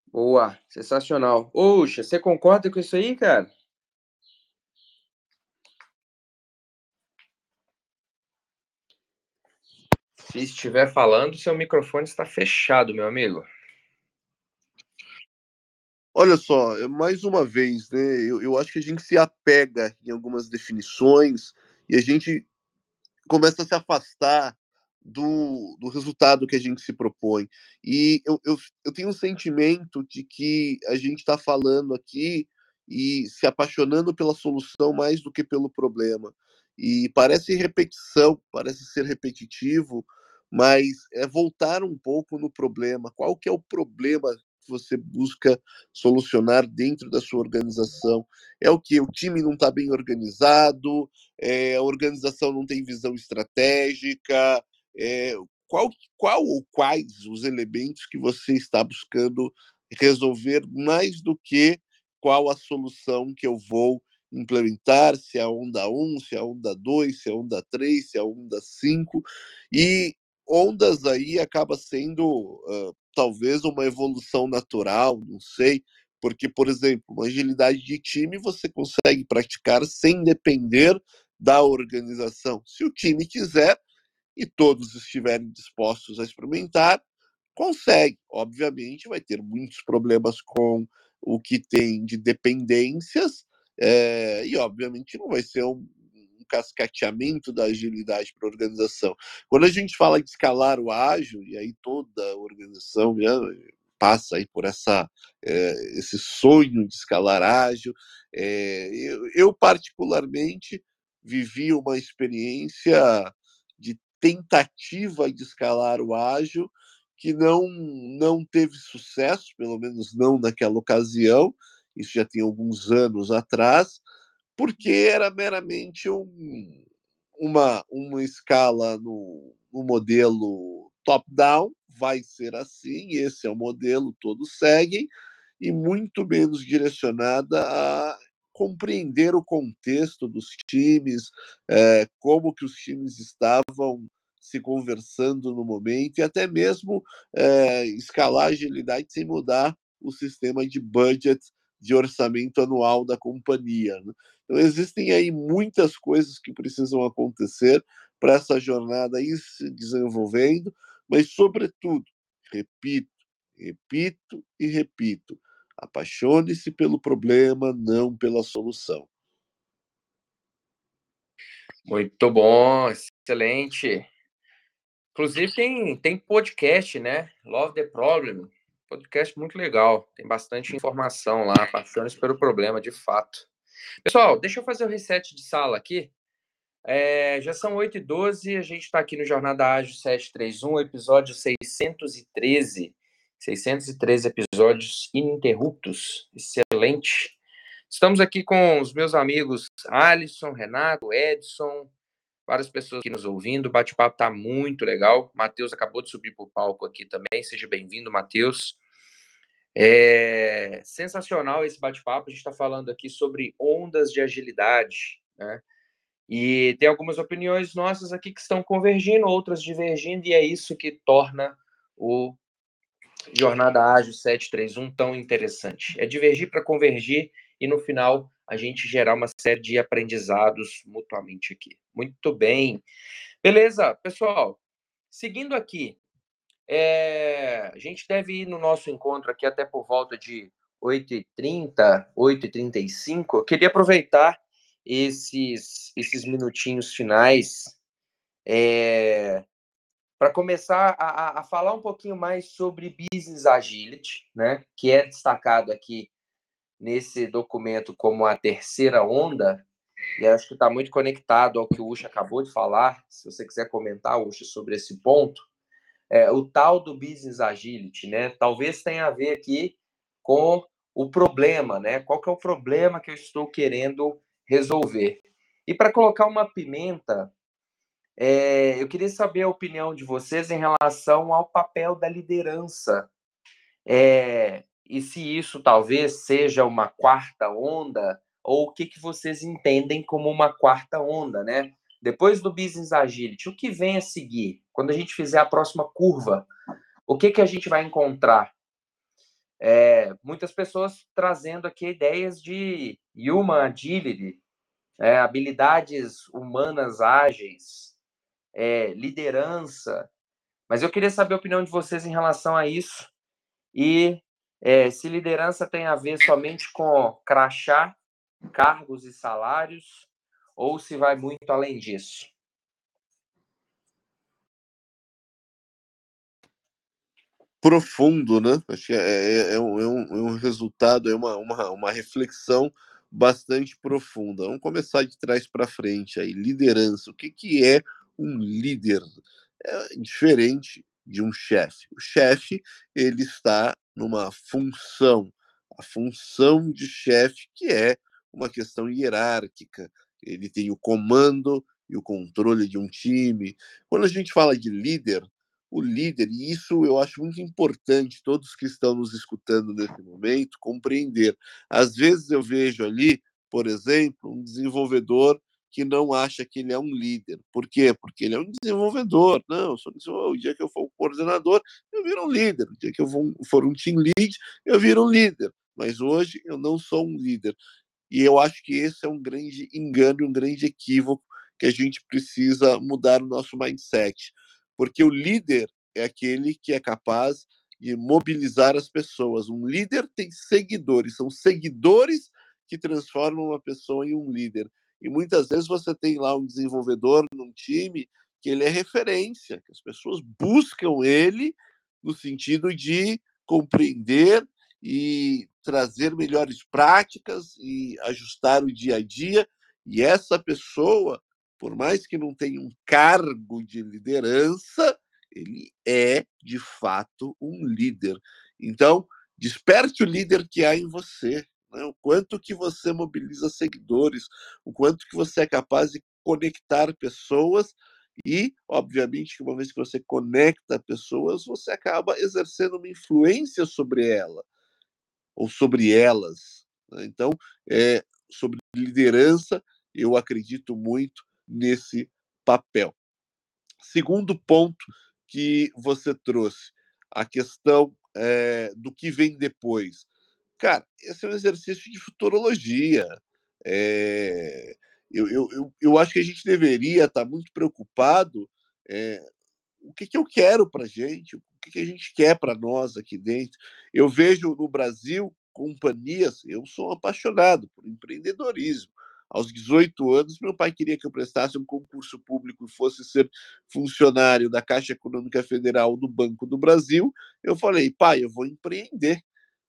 Boa, sensacional. Oxa, você concorda com isso aí, cara? Se estiver falando, seu microfone está fechado, meu amigo. Olha só, mais uma vez, né? Eu, eu acho que a gente se apega em algumas definições e a gente começa a se afastar do, do resultado que a gente se propõe. E eu, eu, eu tenho um sentimento de que a gente está falando aqui e se apaixonando pela solução mais do que pelo problema. E parece repetição, parece ser repetitivo, mas é voltar um pouco no problema. Qual que é o problema que você busca solucionar dentro da sua organização? É o que? O time não está bem organizado, é, a organização não tem visão estratégica, é, qual, qual ou quais os elementos que você está buscando resolver mais do que qual a solução que eu vou implementar, se é a onda 1, se é a onda 2, se é a onda 3, se é a onda 5. E ondas aí acaba sendo uh, talvez uma evolução natural, não sei, porque, por exemplo, uma agilidade de time você consegue praticar sem depender da organização. Se o time quiser, e todos estiverem dispostos a experimentar, consegue. Obviamente, vai ter muitos problemas com o que tem de dependências, é, e obviamente não vai ser um, cascateamento da agilidade para a organização. Quando a gente fala de escalar o ágil, e aí toda a organização né, passa aí por essa, é, esse sonho de escalar ágil, é, eu, eu particularmente vivi uma experiência de tentativa de escalar o ágil que não não teve sucesso, pelo menos não naquela ocasião, isso já tem alguns anos atrás, porque era meramente um, uma, uma escala no, no modelo top-down, vai ser assim, esse é o modelo, todos seguem, e muito menos direcionada a compreender o contexto dos times, é, como que os times estavam se conversando no momento e até mesmo é, escalar a agilidade sem mudar o sistema de budget de orçamento anual da companhia. Né? Então existem aí muitas coisas que precisam acontecer para essa jornada ir se desenvolvendo, mas sobretudo, repito, repito e repito, Apaixone-se pelo problema, não pela solução. Muito bom, excelente. Inclusive tem, tem podcast, né? Love the Problem. Podcast muito legal. Tem bastante informação lá. Apaixone-se pelo problema, de fato. Pessoal, deixa eu fazer o reset de sala aqui. É, já são 8h12, a gente está aqui no Jornada Ágil 731, episódio 613. 613 episódios ininterruptos. Excelente. Estamos aqui com os meus amigos Alisson, Renato, Edson, várias pessoas aqui nos ouvindo. O bate-papo está muito legal. Matheus acabou de subir para o palco aqui também. Seja bem-vindo, Matheus. É sensacional esse bate-papo. A gente está falando aqui sobre ondas de agilidade, né? E tem algumas opiniões nossas aqui que estão convergindo, outras divergindo, e é isso que torna o Jornada Ágil 731 tão interessante. É divergir para convergir e no final a gente gerar uma série de aprendizados mutuamente aqui. Muito bem. Beleza, pessoal. Seguindo aqui, é... a gente deve ir no nosso encontro aqui até por volta de 8h30, 8h35. Eu queria aproveitar esses, esses minutinhos finais é, para começar a, a, falar um pouquinho mais sobre Business Agility, né, que é destacado aqui nesse documento como a terceira onda, e acho que está muito conectado ao que o Ucha acabou de falar. Se você quiser comentar, Ucha, sobre esse ponto, é, o tal do Business Agility, né, talvez tenha a ver aqui com o problema, né? Qual que é o problema que eu estou querendo resolver? E para colocar uma pimenta, é, eu queria saber a opinião de vocês em relação ao papel da liderança. É, e se isso talvez seja uma quarta onda, ou o que, que vocês entendem como uma quarta onda, né? Depois do Business Agility, o que vem a seguir? Quando a gente fizer a próxima curva, o que, que a gente vai encontrar? É, muitas pessoas trazendo aqui ideias de Human Agility, é, habilidades humanas ágeis, é, liderança. Mas eu queria saber a opinião de vocês em relação a isso e é, se liderança tem a ver somente com crachá, cargos e salários, ou se vai muito além disso. Profundo, né? Acho que é, é, é, um, é, um, é um resultado, é uma, uma, uma reflexão bastante profunda. Vamos começar de trás para frente aí. Liderança. O que, que é um líder é diferente de um chefe. O chefe ele está numa função, a função de chefe que é uma questão hierárquica. Ele tem o comando e o controle de um time. Quando a gente fala de líder, o líder, e isso eu acho muito importante, todos que estão nos escutando nesse momento, compreender. Às vezes eu vejo ali, por exemplo, um desenvolvedor que não acha que ele é um líder. Por quê? Porque ele é um desenvolvedor. Não, eu sou desenvolvedor. o dia que eu for um coordenador, eu viro um líder. O dia que eu for um team lead, eu viro um líder. Mas hoje eu não sou um líder. E eu acho que esse é um grande engano, um grande equívoco que a gente precisa mudar o nosso mindset. Porque o líder é aquele que é capaz de mobilizar as pessoas. Um líder tem seguidores, são seguidores que transformam uma pessoa em um líder. E muitas vezes você tem lá um desenvolvedor num time que ele é referência, que as pessoas buscam ele no sentido de compreender e trazer melhores práticas e ajustar o dia a dia. E essa pessoa, por mais que não tenha um cargo de liderança, ele é de fato um líder. Então, desperte o líder que há em você né? o quanto que você mobiliza seguidores, o quanto que você é capaz de conectar pessoas e, obviamente, uma vez que você conecta pessoas, você acaba exercendo uma influência sobre ela ou sobre elas. Né? Então, é, sobre liderança, eu acredito muito nesse papel. Segundo ponto que você trouxe, a questão é, do que vem depois. Cara, esse é um exercício de futurologia. É, eu, eu, eu, eu, acho que a gente deveria estar muito preocupado é, o que, que eu quero para a gente, que, que a gente quer para nós aqui dentro. Eu vejo no Brasil companhias, eu sou apaixonado por empreendedorismo. Aos 18 anos, meu pai queria que eu prestasse um concurso público e fosse ser funcionário da Caixa Econômica Federal do Banco do Brasil. Eu falei, pai, eu vou empreender.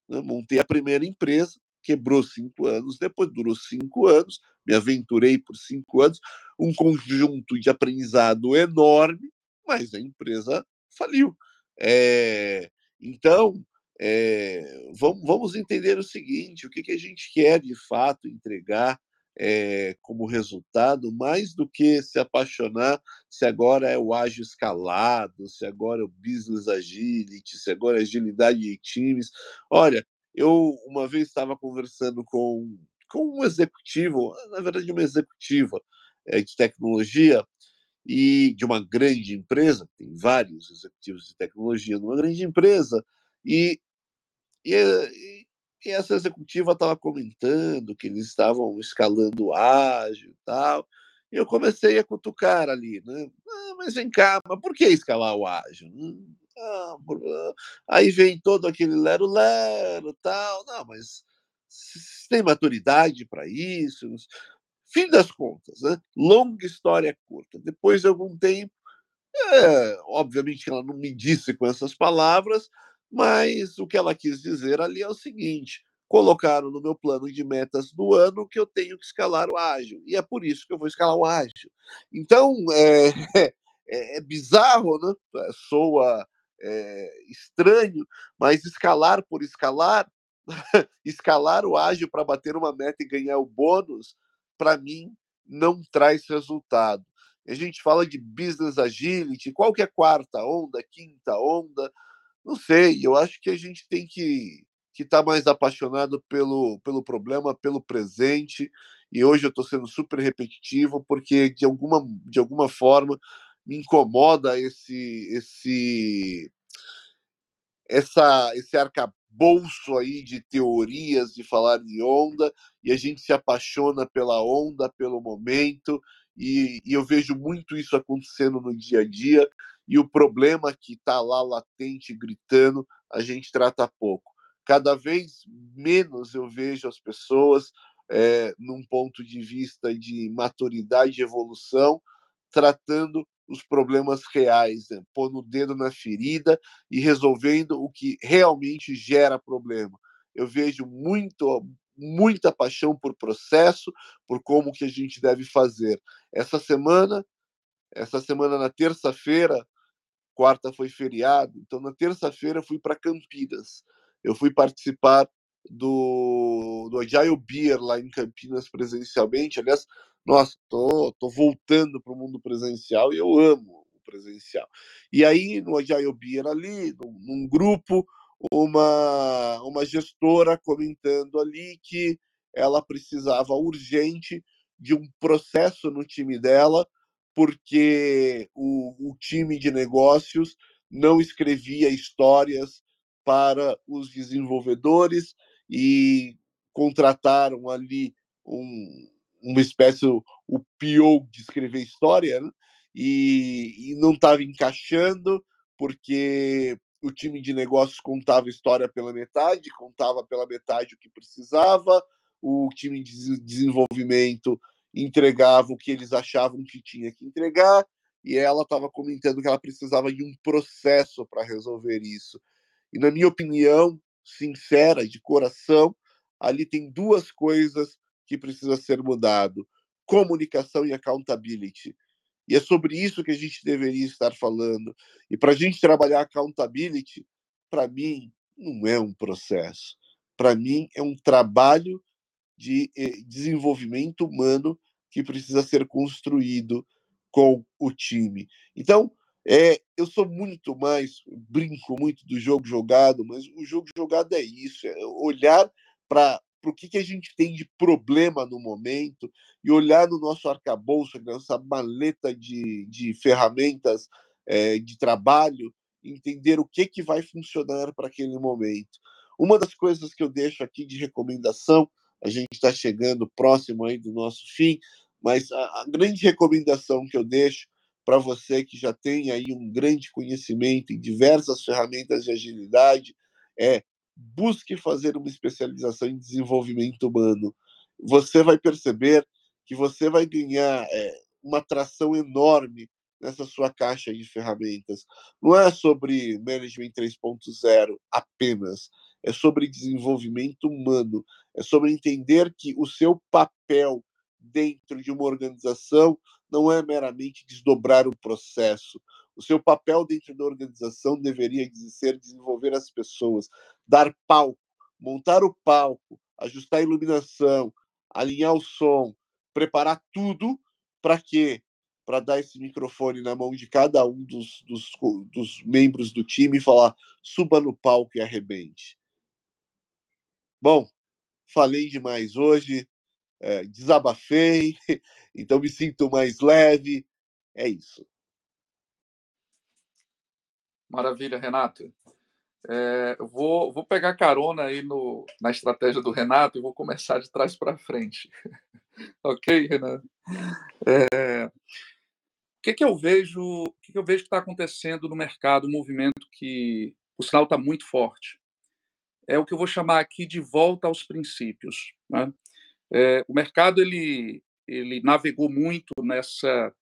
Né? Montei a primeira empresa, quebrou cinco anos, depois durou cinco anos, me aventurei por cinco anos, um conjunto de aprendizado enorme, mas a empresa faliu. É, então, é, vamos, vamos entender o seguinte: o que, que a gente quer de fato entregar é, como resultado, mais do que se apaixonar se agora é o ágil escalado, se agora é o business agility, se agora é agilidade de times. Olha, eu uma vez estava conversando com, com um executivo, na verdade uma executiva, é, de tecnologia e de uma grande empresa, tem vários executivos de tecnologia numa grande empresa, e, e, e essa executiva estava comentando que eles estavam escalando ágil e tal, e eu comecei a cutucar ali, né? Ah, mas vem cá, mas por que escalar o ágil? Ah, ah. Aí vem todo aquele lero-lero tal. Não, mas tem maturidade para isso? Fim das contas, né? Longa história curta. Depois de algum tempo, é, obviamente ela não me disse com essas palavras, mas o que ela quis dizer ali é o seguinte: colocaram no meu plano de metas do ano que eu tenho que escalar o ágil, e é por isso que eu vou escalar o ágil. Então, é, é, é bizarro, né? soa é, estranho, mas escalar por escalar, escalar o ágil para bater uma meta e ganhar o bônus, para mim, não traz resultado. A gente fala de business agility, qual que é a quarta onda, quinta onda? Não sei, eu acho que a gente tem que que está mais apaixonado pelo, pelo problema, pelo presente. E hoje eu estou sendo super repetitivo porque de alguma, de alguma forma me incomoda esse esse essa esse arcabouço aí de teorias de falar de onda e a gente se apaixona pela onda, pelo momento e, e eu vejo muito isso acontecendo no dia a dia e o problema que está lá latente gritando a gente trata pouco. Cada vez menos eu vejo as pessoas é, num ponto de vista de maturidade e evolução, tratando os problemas reais, né? pondo o dedo na ferida e resolvendo o que realmente gera problema. Eu vejo muito, muita paixão por processo, por como que a gente deve fazer. Essa semana, essa semana na terça-feira, quarta foi feriado, então na terça-feira fui para Campinas eu fui participar do, do Agile Beer lá em Campinas presencialmente. Aliás, nossa, tô, tô voltando para o mundo presencial e eu amo o presencial. E aí, no Agile Beer ali, num, num grupo, uma, uma gestora comentando ali que ela precisava urgente de um processo no time dela, porque o, o time de negócios não escrevia histórias para os desenvolvedores e contrataram ali um, uma espécie, o PO de escrever história, né? e, e não estava encaixando, porque o time de negócios contava história pela metade, contava pela metade o que precisava, o time de desenvolvimento entregava o que eles achavam que tinha que entregar, e ela estava comentando que ela precisava de um processo para resolver isso. E, na minha opinião, sincera, de coração, ali tem duas coisas que precisa ser mudado: comunicação e accountability. E é sobre isso que a gente deveria estar falando. E para a gente trabalhar accountability, para mim, não é um processo. Para mim, é um trabalho de eh, desenvolvimento humano que precisa ser construído com o time. Então, é, eu sou muito mais, brinco muito do jogo jogado, mas o jogo jogado é isso, é olhar para o que, que a gente tem de problema no momento e olhar no nosso arcabouço, nessa maleta de, de ferramentas é, de trabalho, entender o que, que vai funcionar para aquele momento. Uma das coisas que eu deixo aqui de recomendação, a gente está chegando próximo aí do nosso fim, mas a, a grande recomendação que eu deixo para você que já tem aí um grande conhecimento em diversas ferramentas de agilidade, é busque fazer uma especialização em desenvolvimento humano. Você vai perceber que você vai ganhar é, uma atração enorme nessa sua caixa de ferramentas. Não é sobre Management 3.0 apenas, é sobre desenvolvimento humano, é sobre entender que o seu papel dentro de uma organização não é meramente desdobrar o processo. O seu papel dentro da organização deveria ser desenvolver as pessoas, dar palco, montar o palco, ajustar a iluminação, alinhar o som, preparar tudo para quê? Para dar esse microfone na mão de cada um dos, dos, dos membros do time e falar: suba no palco e arrebente. Bom, falei demais hoje. é, desabafei, então me sinto mais leve. É isso. Maravilha, Renato. É, eu vou, vou pegar carona aí no, na estratégia do Renato e vou começar de trás para frente. ok, Renato? É, o que, que eu vejo? O que, que eu vejo que está acontecendo no mercado? Um movimento que o sinal está muito forte. É o que eu vou chamar aqui de volta aos princípios. Né? É, o mercado ele ele navegou muito nessa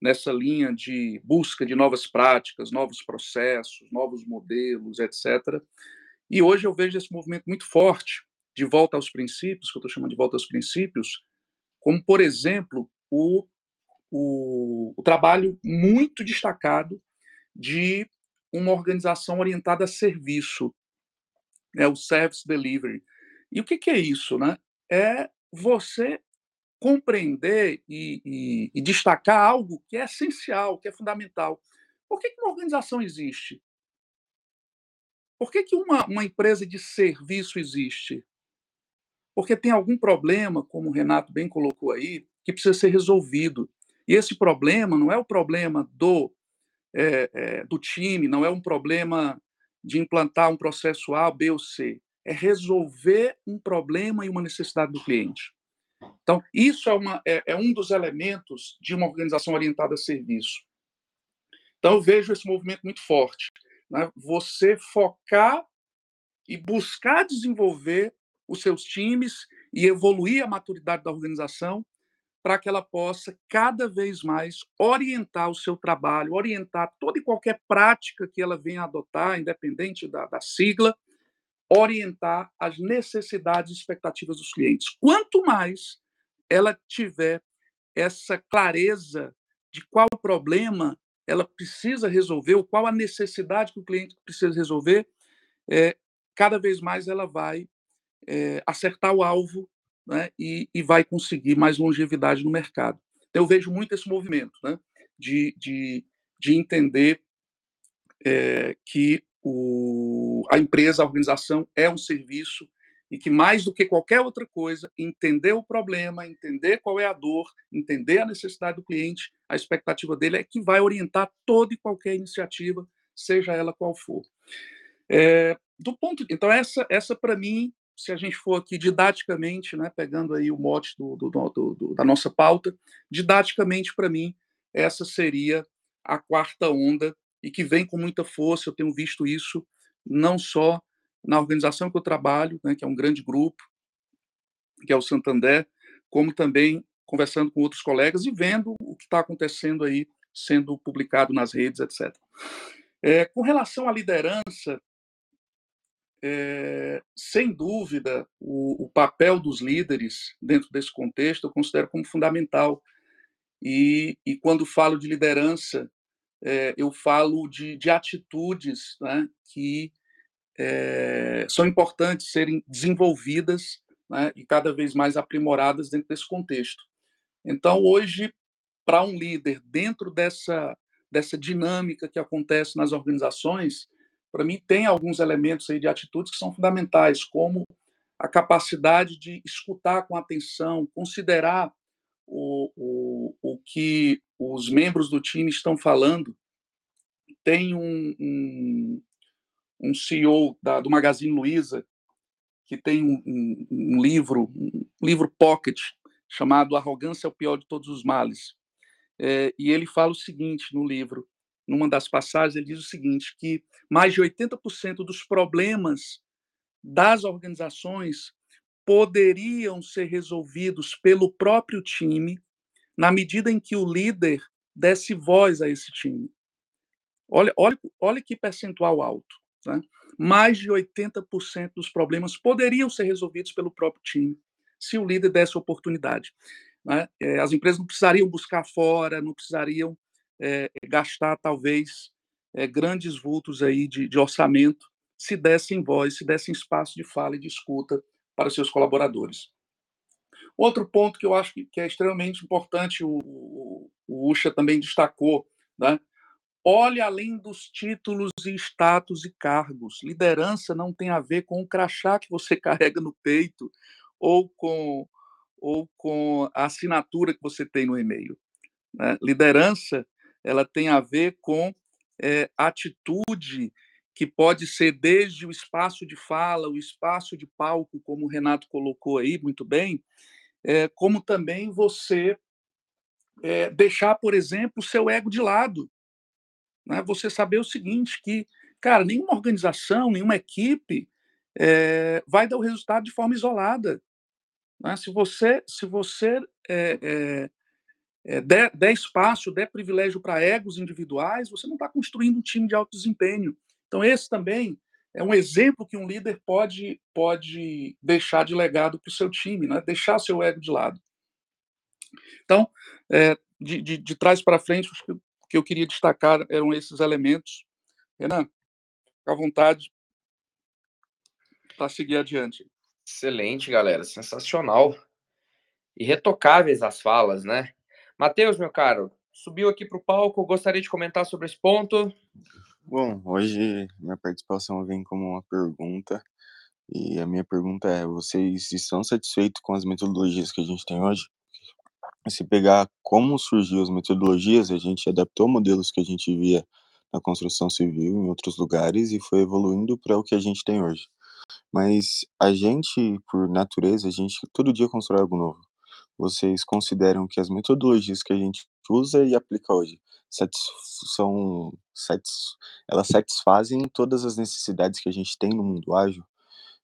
nessa linha de busca de novas práticas, novos processos, novos modelos, etc. E hoje eu vejo esse movimento muito forte de volta aos princípios, que eu estou chamando de volta aos princípios, como, por exemplo, o, o, o trabalho muito destacado de uma organização orientada a serviço, é o Service Delivery. E o que, que é isso? Né? É você compreender e, e, e, destacar algo que é essencial, que é fundamental. Por que, que uma organização existe? Por que, que uma, uma empresa de serviço existe? Porque tem algum problema, como o Renato bem colocou aí, que precisa ser resolvido. E esse problema não é o problema do, é, é, do time, não é um problema de implantar um processo A, B ou C. É resolver um problema e uma necessidade do cliente. Então, isso é, uma, é, é um dos elementos de uma organização orientada a serviço. Então, eu vejo esse movimento muito forte. Né? Você focar e buscar desenvolver os seus times e evoluir a maturidade da organização para que ela possa cada vez mais orientar o seu trabalho, orientar toda e qualquer prática que ela venha adotar, independente da, da sigla, orientar as necessidades e expectativas dos clientes. Quanto mais ela tiver essa clareza de qual problema ela precisa resolver, ou qual a necessidade que o cliente precisa resolver, é, cada vez mais ela vai é, acertar o alvo né, e, e, vai conseguir mais longevidade no mercado. Então, eu vejo muito esse movimento né, de, de, de entender é, que o, a empresa, a organização é um serviço e que, mais do que qualquer outra coisa, entender o problema, entender qual é a dor, entender a necessidade do cliente, a expectativa dele é que vai orientar toda e qualquer iniciativa, seja ela qual for. É, do ponto, então essa, essa para mim, se a gente for aqui didaticamente, né, pegando aí o mote do, do, do, da nossa pauta, didaticamente para mim essa seria a quarta onda e que vem com muita força. Eu tenho visto isso não só na organização que eu trabalho, né, que é um grande grupo, que é o Santander, como também conversando com outros colegas e vendo o que está acontecendo aí, sendo publicado nas redes, etc. É, com relação à liderança, é, sem dúvida, o, o, papel dos líderes dentro desse contexto eu considero como fundamental. E, e quando falo de liderança, é, eu falo de, de atitudes né, que é, são importantes serem desenvolvidas né, e cada vez mais aprimoradas dentro desse contexto. Então, hoje, para um líder, dentro dessa, dessa dinâmica que acontece nas organizações, para mim, tem alguns elementos aí de atitudes que são fundamentais, como a capacidade de escutar com atenção, considerar o, o, o que os membros do time estão falando. Tem um, um, um CEO da, do Magazine Luiza que tem um, um, um, livro, um livro pocket, chamado Arrogância é o Pior de Todos os Males. É, e ele fala o seguinte no livro, numa das passagens, ele diz o seguinte, que mais de 80% dos problemas das organizações poderiam ser resolvidos pelo próprio time, na medida em que o líder desse voz a esse time. Olha, olha, olha que percentual alto. Né? Mais de 80% dos problemas poderiam ser resolvidos pelo próprio time, se o líder desse oportunidade. Né? É, as empresas não precisariam buscar fora, não precisariam é, gastar, talvez, é, grandes vultos aí de, de orçamento, se dessem voz, se dessem espaço de fala e de escuta para seus colaboradores. Outro ponto que eu acho que é extremamente importante, o, o, Usha também destacou, né? olhe além dos títulos e status e cargos. Liderança não tem a ver com o crachá que você carrega no peito ou com ou com a assinatura que você tem no e-mail. Né? Liderança, ela tem a ver com é, atitude que pode ser desde o espaço de fala, o espaço de palco, como o Renato colocou aí muito bem, é, como também você é, deixar, por exemplo, o seu ego de lado. Né? Você saber o seguinte, que, cara, nenhuma organização, nenhuma equipe é, vai dar o resultado de forma isolada. Né? Se você, se você é, é, der, der espaço, der privilégio para egos individuais, você não está construindo um time de alto desempenho. Então, esse também é um exemplo que um líder pode, pode deixar de legado para o seu time, né? deixar seu ego de lado. Então, é, de, de, de, trás para frente, o que, que eu queria destacar eram esses elementos. Renan, fica à vontade para seguir adiante. Excelente, galera, sensacional. Irretocáveis as falas, né? Matheus, meu caro, subiu aqui para o palco, gostaria de comentar sobre esse ponto. Bom, hoje minha participação vem como uma pergunta, e a minha pergunta é: vocês estão satisfeitos com as metodologias que a gente tem hoje? Se pegar como surgiu as metodologias, a gente adaptou modelos que a gente via na construção civil em outros lugares e foi evoluindo para o que a gente tem hoje. Mas a gente, por natureza, a gente todo dia constrói algo novo vocês consideram que as metodologias que a gente usa e aplica hoje são satis elas satisfazem todas as necessidades que a gente tem no mundo ágil,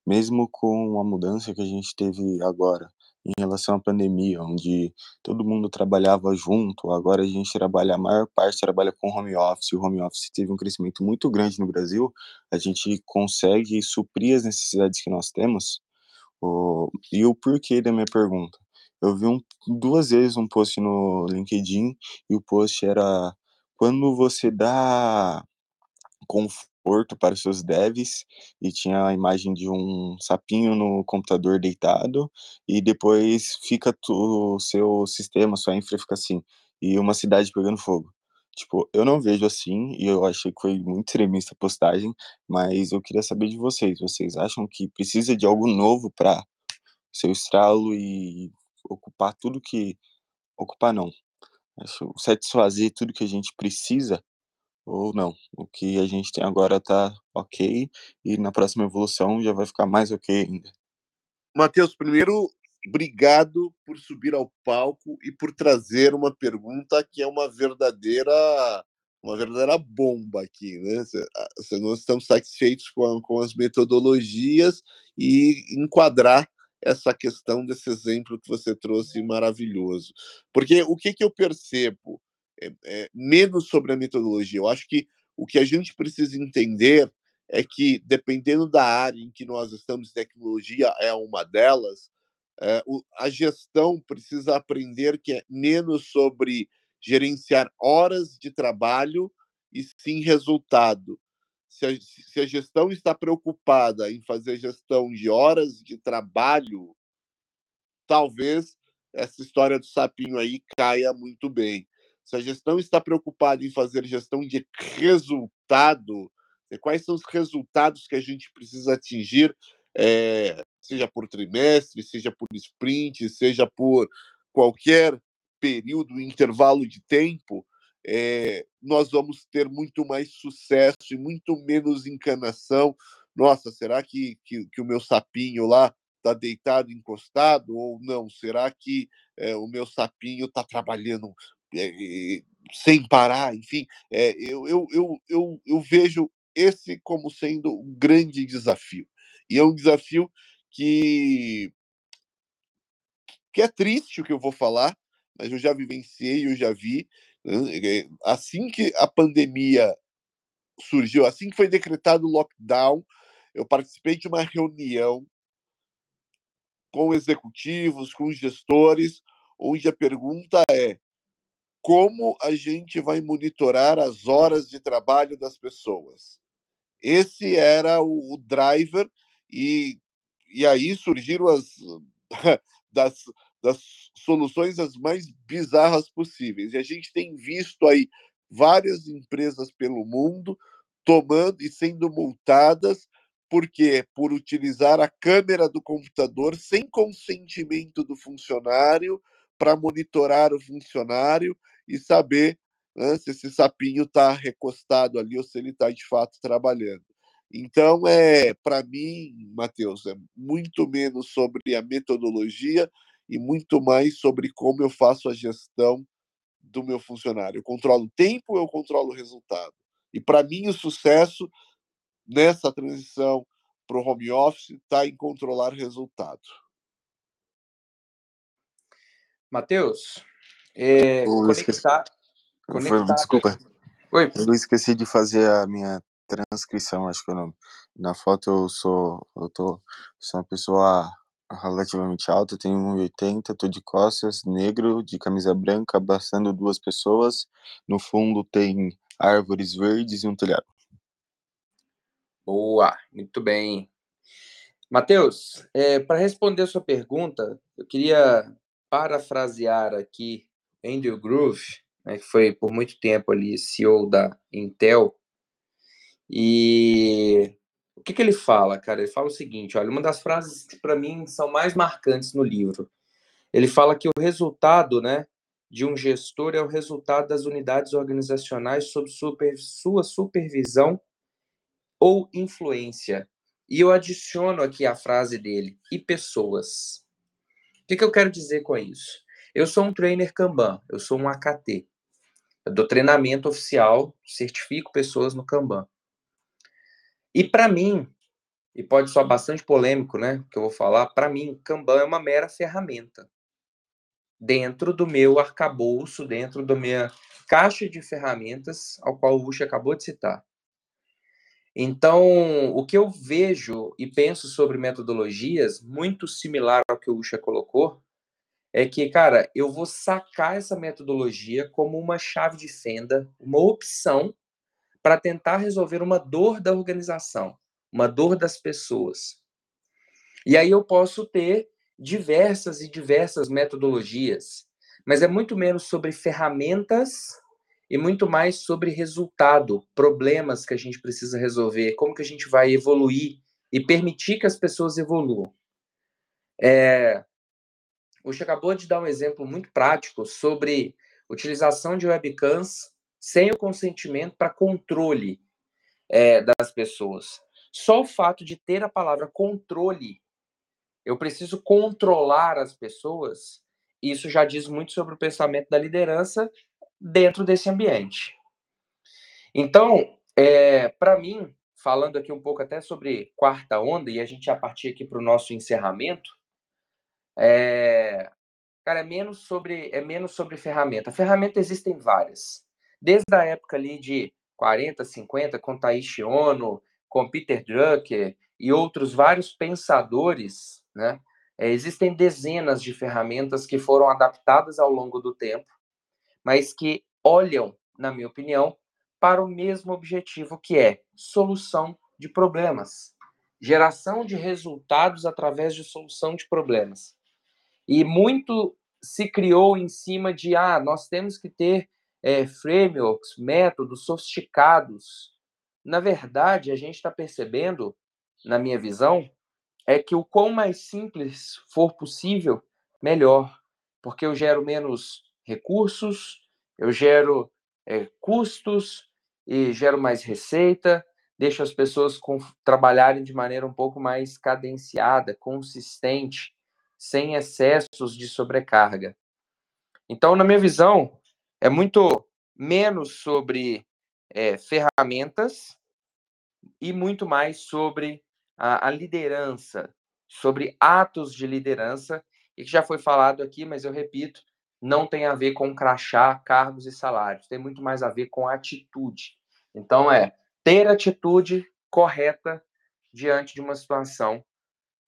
mesmo com a mudança que a gente teve agora em relação à pandemia, onde todo mundo trabalhava junto, agora a gente trabalha, a maior parte trabalha com home office, o home office teve um crescimento muito grande no Brasil, a gente consegue suprir as necessidades que nós temos, o, e o porquê da minha pergunta? Eu vi um, duas vezes um post no LinkedIn e o post era quando você dá conforto para os seus devs e tinha a imagem de um sapinho no computador deitado e depois fica o seu sistema, sua infra fica assim e uma cidade pegando fogo. Tipo, eu não vejo assim e eu achei que foi muito extremista a postagem, mas eu queria saber de vocês. Vocês acham que precisa de algo novo para seu estralo e ocupar tudo que ocupar não, satisfazer tudo que a gente precisa ou não. O que a gente tem agora tá ok e na próxima evolução já vai ficar mais ok ainda. Matheus, primeiro, obrigado por subir ao palco e por trazer uma pergunta que é uma verdadeira uma verdadeira bomba aqui, né? Nós estamos satisfeitos com, com as metodologias e enquadrar essa questão desse exemplo que você trouxe maravilhoso. Porque o que, que eu percebo? É, é, menos sobre a metodologia. Eu acho que o que a gente precisa entender é que, dependendo da área em que nós estamos, tecnologia é uma delas, é, o, a gestão precisa aprender que é menos sobre gerenciar horas de trabalho e sim resultado se a, se a gestão está preocupada em fazer gestão de horas de trabalho, talvez essa história do sapinho aí caia muito bem. Se a gestão está preocupada em fazer gestão de resultado, quais são os resultados que a gente precisa atingir, é, seja por trimestre, seja por sprint, seja por qualquer período, intervalo de tempo, é, nós vamos ter muito mais sucesso e muito menos encanação. Nossa, será que, que, que o meu sapinho lá está deitado, encostado ou não? Será que é, o meu sapinho está trabalhando é, sem parar? Enfim, eu, eu, eu, eu, eu vejo esse como sendo um grande desafio. E é um desafio que, que é triste o que eu vou falar, mas eu já vivenciei, eu já vi, assim que a pandemia surgiu, assim que foi decretado o lockdown, eu participei de uma reunião com executivos, com gestores, onde a pergunta é como a gente vai monitorar as horas de trabalho das pessoas. Esse era o, driver e, e aí surgiram as das, das soluções as mais bizarras possíveis. E a gente tem visto aí várias empresas pelo mundo tomando e sendo multadas Por quê? Por utilizar a câmera do computador sem consentimento do funcionário para monitorar o funcionário e saber né, se esse sapinho está recostado ali ou se ele está de fato trabalhando. Então, é para mim, Matheus, é muito menos sobre a metodologia e muito mais sobre como eu faço a gestão do meu funcionário. Eu controlo o tempo, eu controlo o resultado. E para mim, o sucesso nessa transição para o home office está em controlar o resultado. Matheus, é, conectar, conectar. Desculpa. Oi. Eu esqueci de fazer a minha transcrição, acho que eu não. Na foto eu sou, eu tô, sou uma pessoa relativamente alta, tenho 1,80, tô de costas, negro, de camisa branca, abraçando duas pessoas. No fundo tem árvores verdes e um telhado. Boa, muito bem. Matheus, é, para responder a sua pergunta, eu queria parafrasear aqui Andrew Groove, né, que foi por muito tempo ali CEO da Intel, e o que, que ele fala, cara? Ele fala o seguinte: olha, uma das frases que para mim são mais marcantes no livro. Ele fala que o resultado, né, de um gestor é o resultado das unidades organizacionais sob super, sua supervisão ou influência. E eu adiciono aqui a frase dele: e pessoas. O que, que eu quero dizer com isso? Eu sou um trainer Kanban, eu sou um AKT. Eu dou treinamento oficial, certifico pessoas no Kanban. E para mim, e pode soar bastante polêmico, né, que eu vou falar, para mim, Kanban é uma mera ferramenta dentro do meu arcabouço, dentro da minha caixa de ferramentas, ao qual o Ucha acabou de citar. Então, o que eu vejo e penso sobre metodologias, muito similar ao que o Ucha colocou, é que, cara, eu vou sacar essa metodologia como uma chave de fenda, uma opção para tentar resolver uma dor da organização, uma dor das pessoas. E aí eu posso ter diversas e diversas metodologias, mas é muito menos sobre ferramentas e muito mais sobre resultado, problemas que a gente precisa resolver, como que a gente vai evoluir e permitir que as pessoas evoluam. É, o acabou de dar um exemplo muito prático sobre utilização de webcams sem o consentimento para controle é, das pessoas. Só o fato de ter a palavra controle, eu preciso controlar as pessoas, isso já diz muito sobre o pensamento da liderança dentro desse ambiente. Então, é, para mim, falando aqui um pouco até sobre quarta onda, e a gente já partir aqui para o nosso encerramento, é, cara, é menos sobre é menos sobre ferramenta. Ferramenta existem várias desde a época ali de 40, 50, com Taishi Ono, com Peter Drucker e outros vários pensadores, né? É, existem dezenas de ferramentas que foram adaptadas ao longo do tempo, mas que olham, na minha opinião, para o mesmo objetivo que é solução de problemas, geração de resultados através de solução de problemas. E muito se criou em cima de ah, nós temos que ter é, frameworks, métodos sofisticados. Na verdade, a gente está percebendo, na minha visão, é que o quão mais simples for possível, melhor, porque eu gero menos recursos, eu gero é, custos e gero mais receita, deixo as pessoas com, trabalharem de maneira um pouco mais cadenciada, consistente, sem excessos de sobrecarga. Então, na minha visão, é muito menos sobre é, ferramentas e muito mais sobre a, a, liderança, sobre atos de liderança, e que já foi falado aqui, mas eu repito, não tem a ver com crachá, cargos e salários, tem muito mais a ver com atitude. Então, é ter atitude correta diante de uma situação.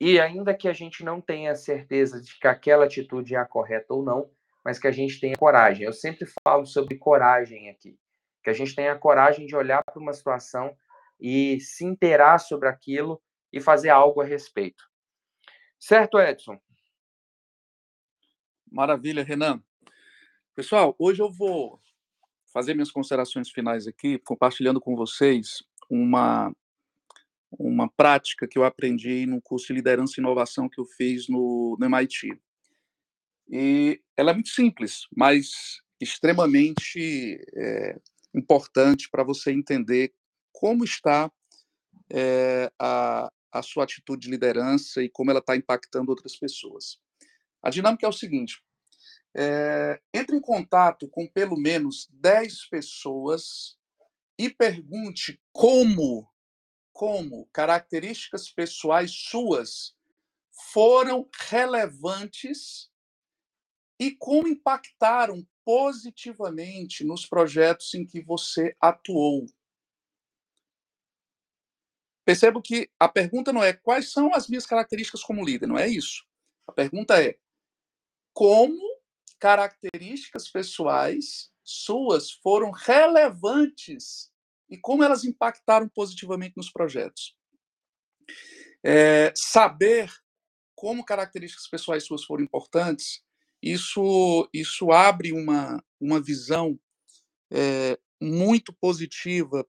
E ainda que a gente não tenha certeza de que aquela atitude é a correta ou não, mas que a gente tenha coragem. Eu sempre falo sobre coragem aqui, que a gente tenha coragem de olhar para uma situação e se inteirar sobre aquilo e fazer algo a respeito. Certo, Edson? Maravilha, Renan. Pessoal, hoje eu vou fazer minhas considerações finais aqui, compartilhando com vocês uma uma prática que eu aprendi no curso de liderança e inovação que eu fiz no, no MIT. E ela é muito simples, mas extremamente é, importante para você entender como está é, a, a sua atitude de liderança e como ela está impactando outras pessoas. A dinâmica é o seguinte: é, entre em contato com pelo menos 10 pessoas e pergunte como, como características pessoais suas foram relevantes e como impactaram positivamente nos projetos em que você atuou. Percebo que a pergunta não é quais são as minhas características como líder, não é isso. A pergunta é como características pessoais suas foram relevantes e como elas impactaram positivamente nos projetos. É, saber como características pessoais suas foram importantes, isso, isso abre uma, uma visão é, muito positiva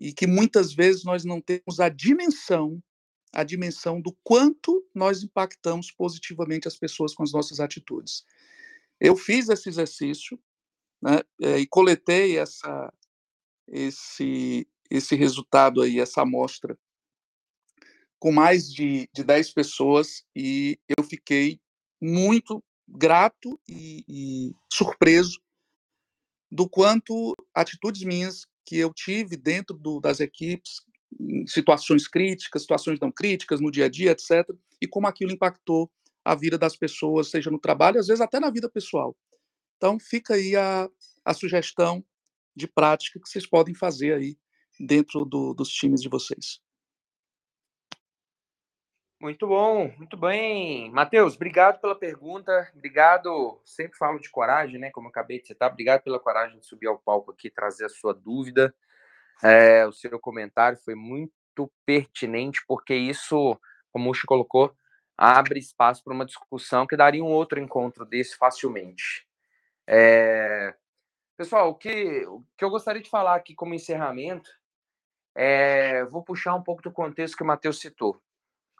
e que muitas vezes nós não temos a dimensão a dimensão do quanto nós impactamos positivamente as pessoas com as nossas atitudes. Eu fiz esse exercício né, eh, e coletei essa, esse, esse resultado aí, essa amostra, com mais de, de 10 pessoas e eu fiquei muito grato e, e surpreso do quanto atitudes minhas que eu tive dentro do, das equipes, em situações críticas, situações não críticas, no dia a dia, etc., e como aquilo impactou a vida das pessoas, seja no trabalho, às vezes até na vida pessoal. Então, fica aí a, a sugestão de prática que vocês podem fazer aí dentro do, dos times de vocês. Muito bom, muito bem. Matheus, obrigado pela pergunta. Obrigado. Sempre falo de coragem, né? Como eu acabei de citar. Obrigado pela coragem de subir ao palco aqui, trazer a sua dúvida. É, o seu comentário foi muito pertinente, porque isso, como o Uchi colocou, abre espaço para uma discussão que daria um outro encontro desse facilmente. É... Pessoal, o que, o que eu gostaria de falar aqui como encerramento, é... vou puxar um pouco do contexto que o Matheus citou.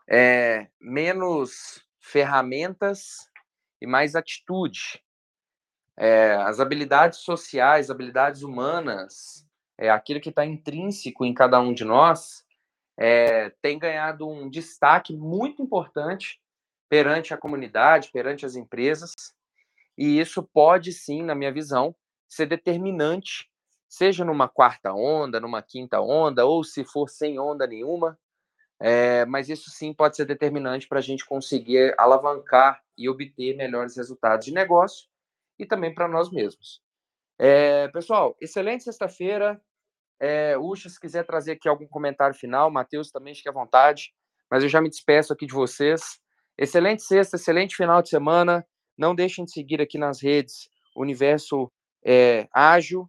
É... Menos ferramentas e mais atitude. É... As habilidades sociais, habilidades humanas, é, aquilo que está intrínseco em cada um de nós, é, tem ganhado um destaque muito importante perante a comunidade, perante as empresas, e isso pode sim, na minha visão, ser determinante, seja numa quarta onda, numa quinta onda, ou se for sem onda nenhuma, é, mas isso sim pode ser determinante para a gente conseguir alavancar e obter melhores resultados de negócio e também para nós mesmos. É, pessoal, excelente sexta-feira. É, se quiser trazer aqui algum comentário final, Matheus também fique à vontade, mas eu já me despeço aqui de vocês. Excelente sexta, excelente final de semana. Não deixem de seguir aqui nas redes Universo é, Ágil.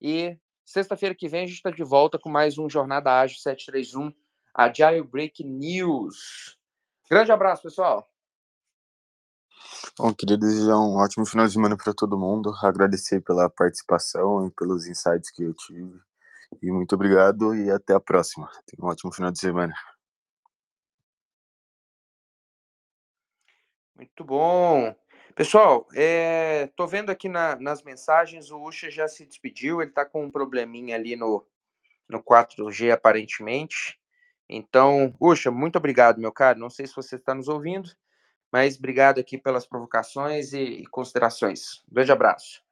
E sexta-feira que vem a gente está de volta com mais um Jornada Ágil 731, Agile Break News. Grande abraço, pessoal. Bom, queria desejar um ótimo final de semana para todo mundo, agradecer pela participação e pelos insights que eu tive. E muito obrigado e até a próxima. Tenha um ótimo final de semana. Muito bom. Pessoal, estou é, vendo aqui na, nas mensagens, o Ucha já se despediu, ele está com um probleminha ali no, no 4G, aparentemente. Então, Ucha, muito obrigado, meu caro. Não sei se você está nos ouvindo, mas obrigado aqui pelas provocações e, e considerações. Um grande abraço.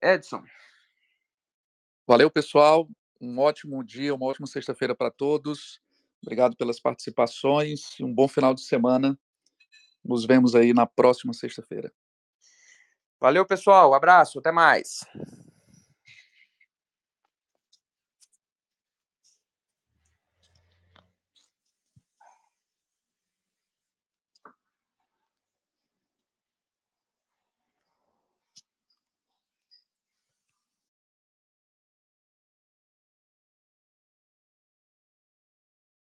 Edson. Valeu, pessoal um ótimo dia, uma ótima sexta-feira para todos. Obrigado pelas participações e um bom final de semana. Nos vemos aí na próxima sexta-feira. Valeu, pessoal. Abraço. Até mais.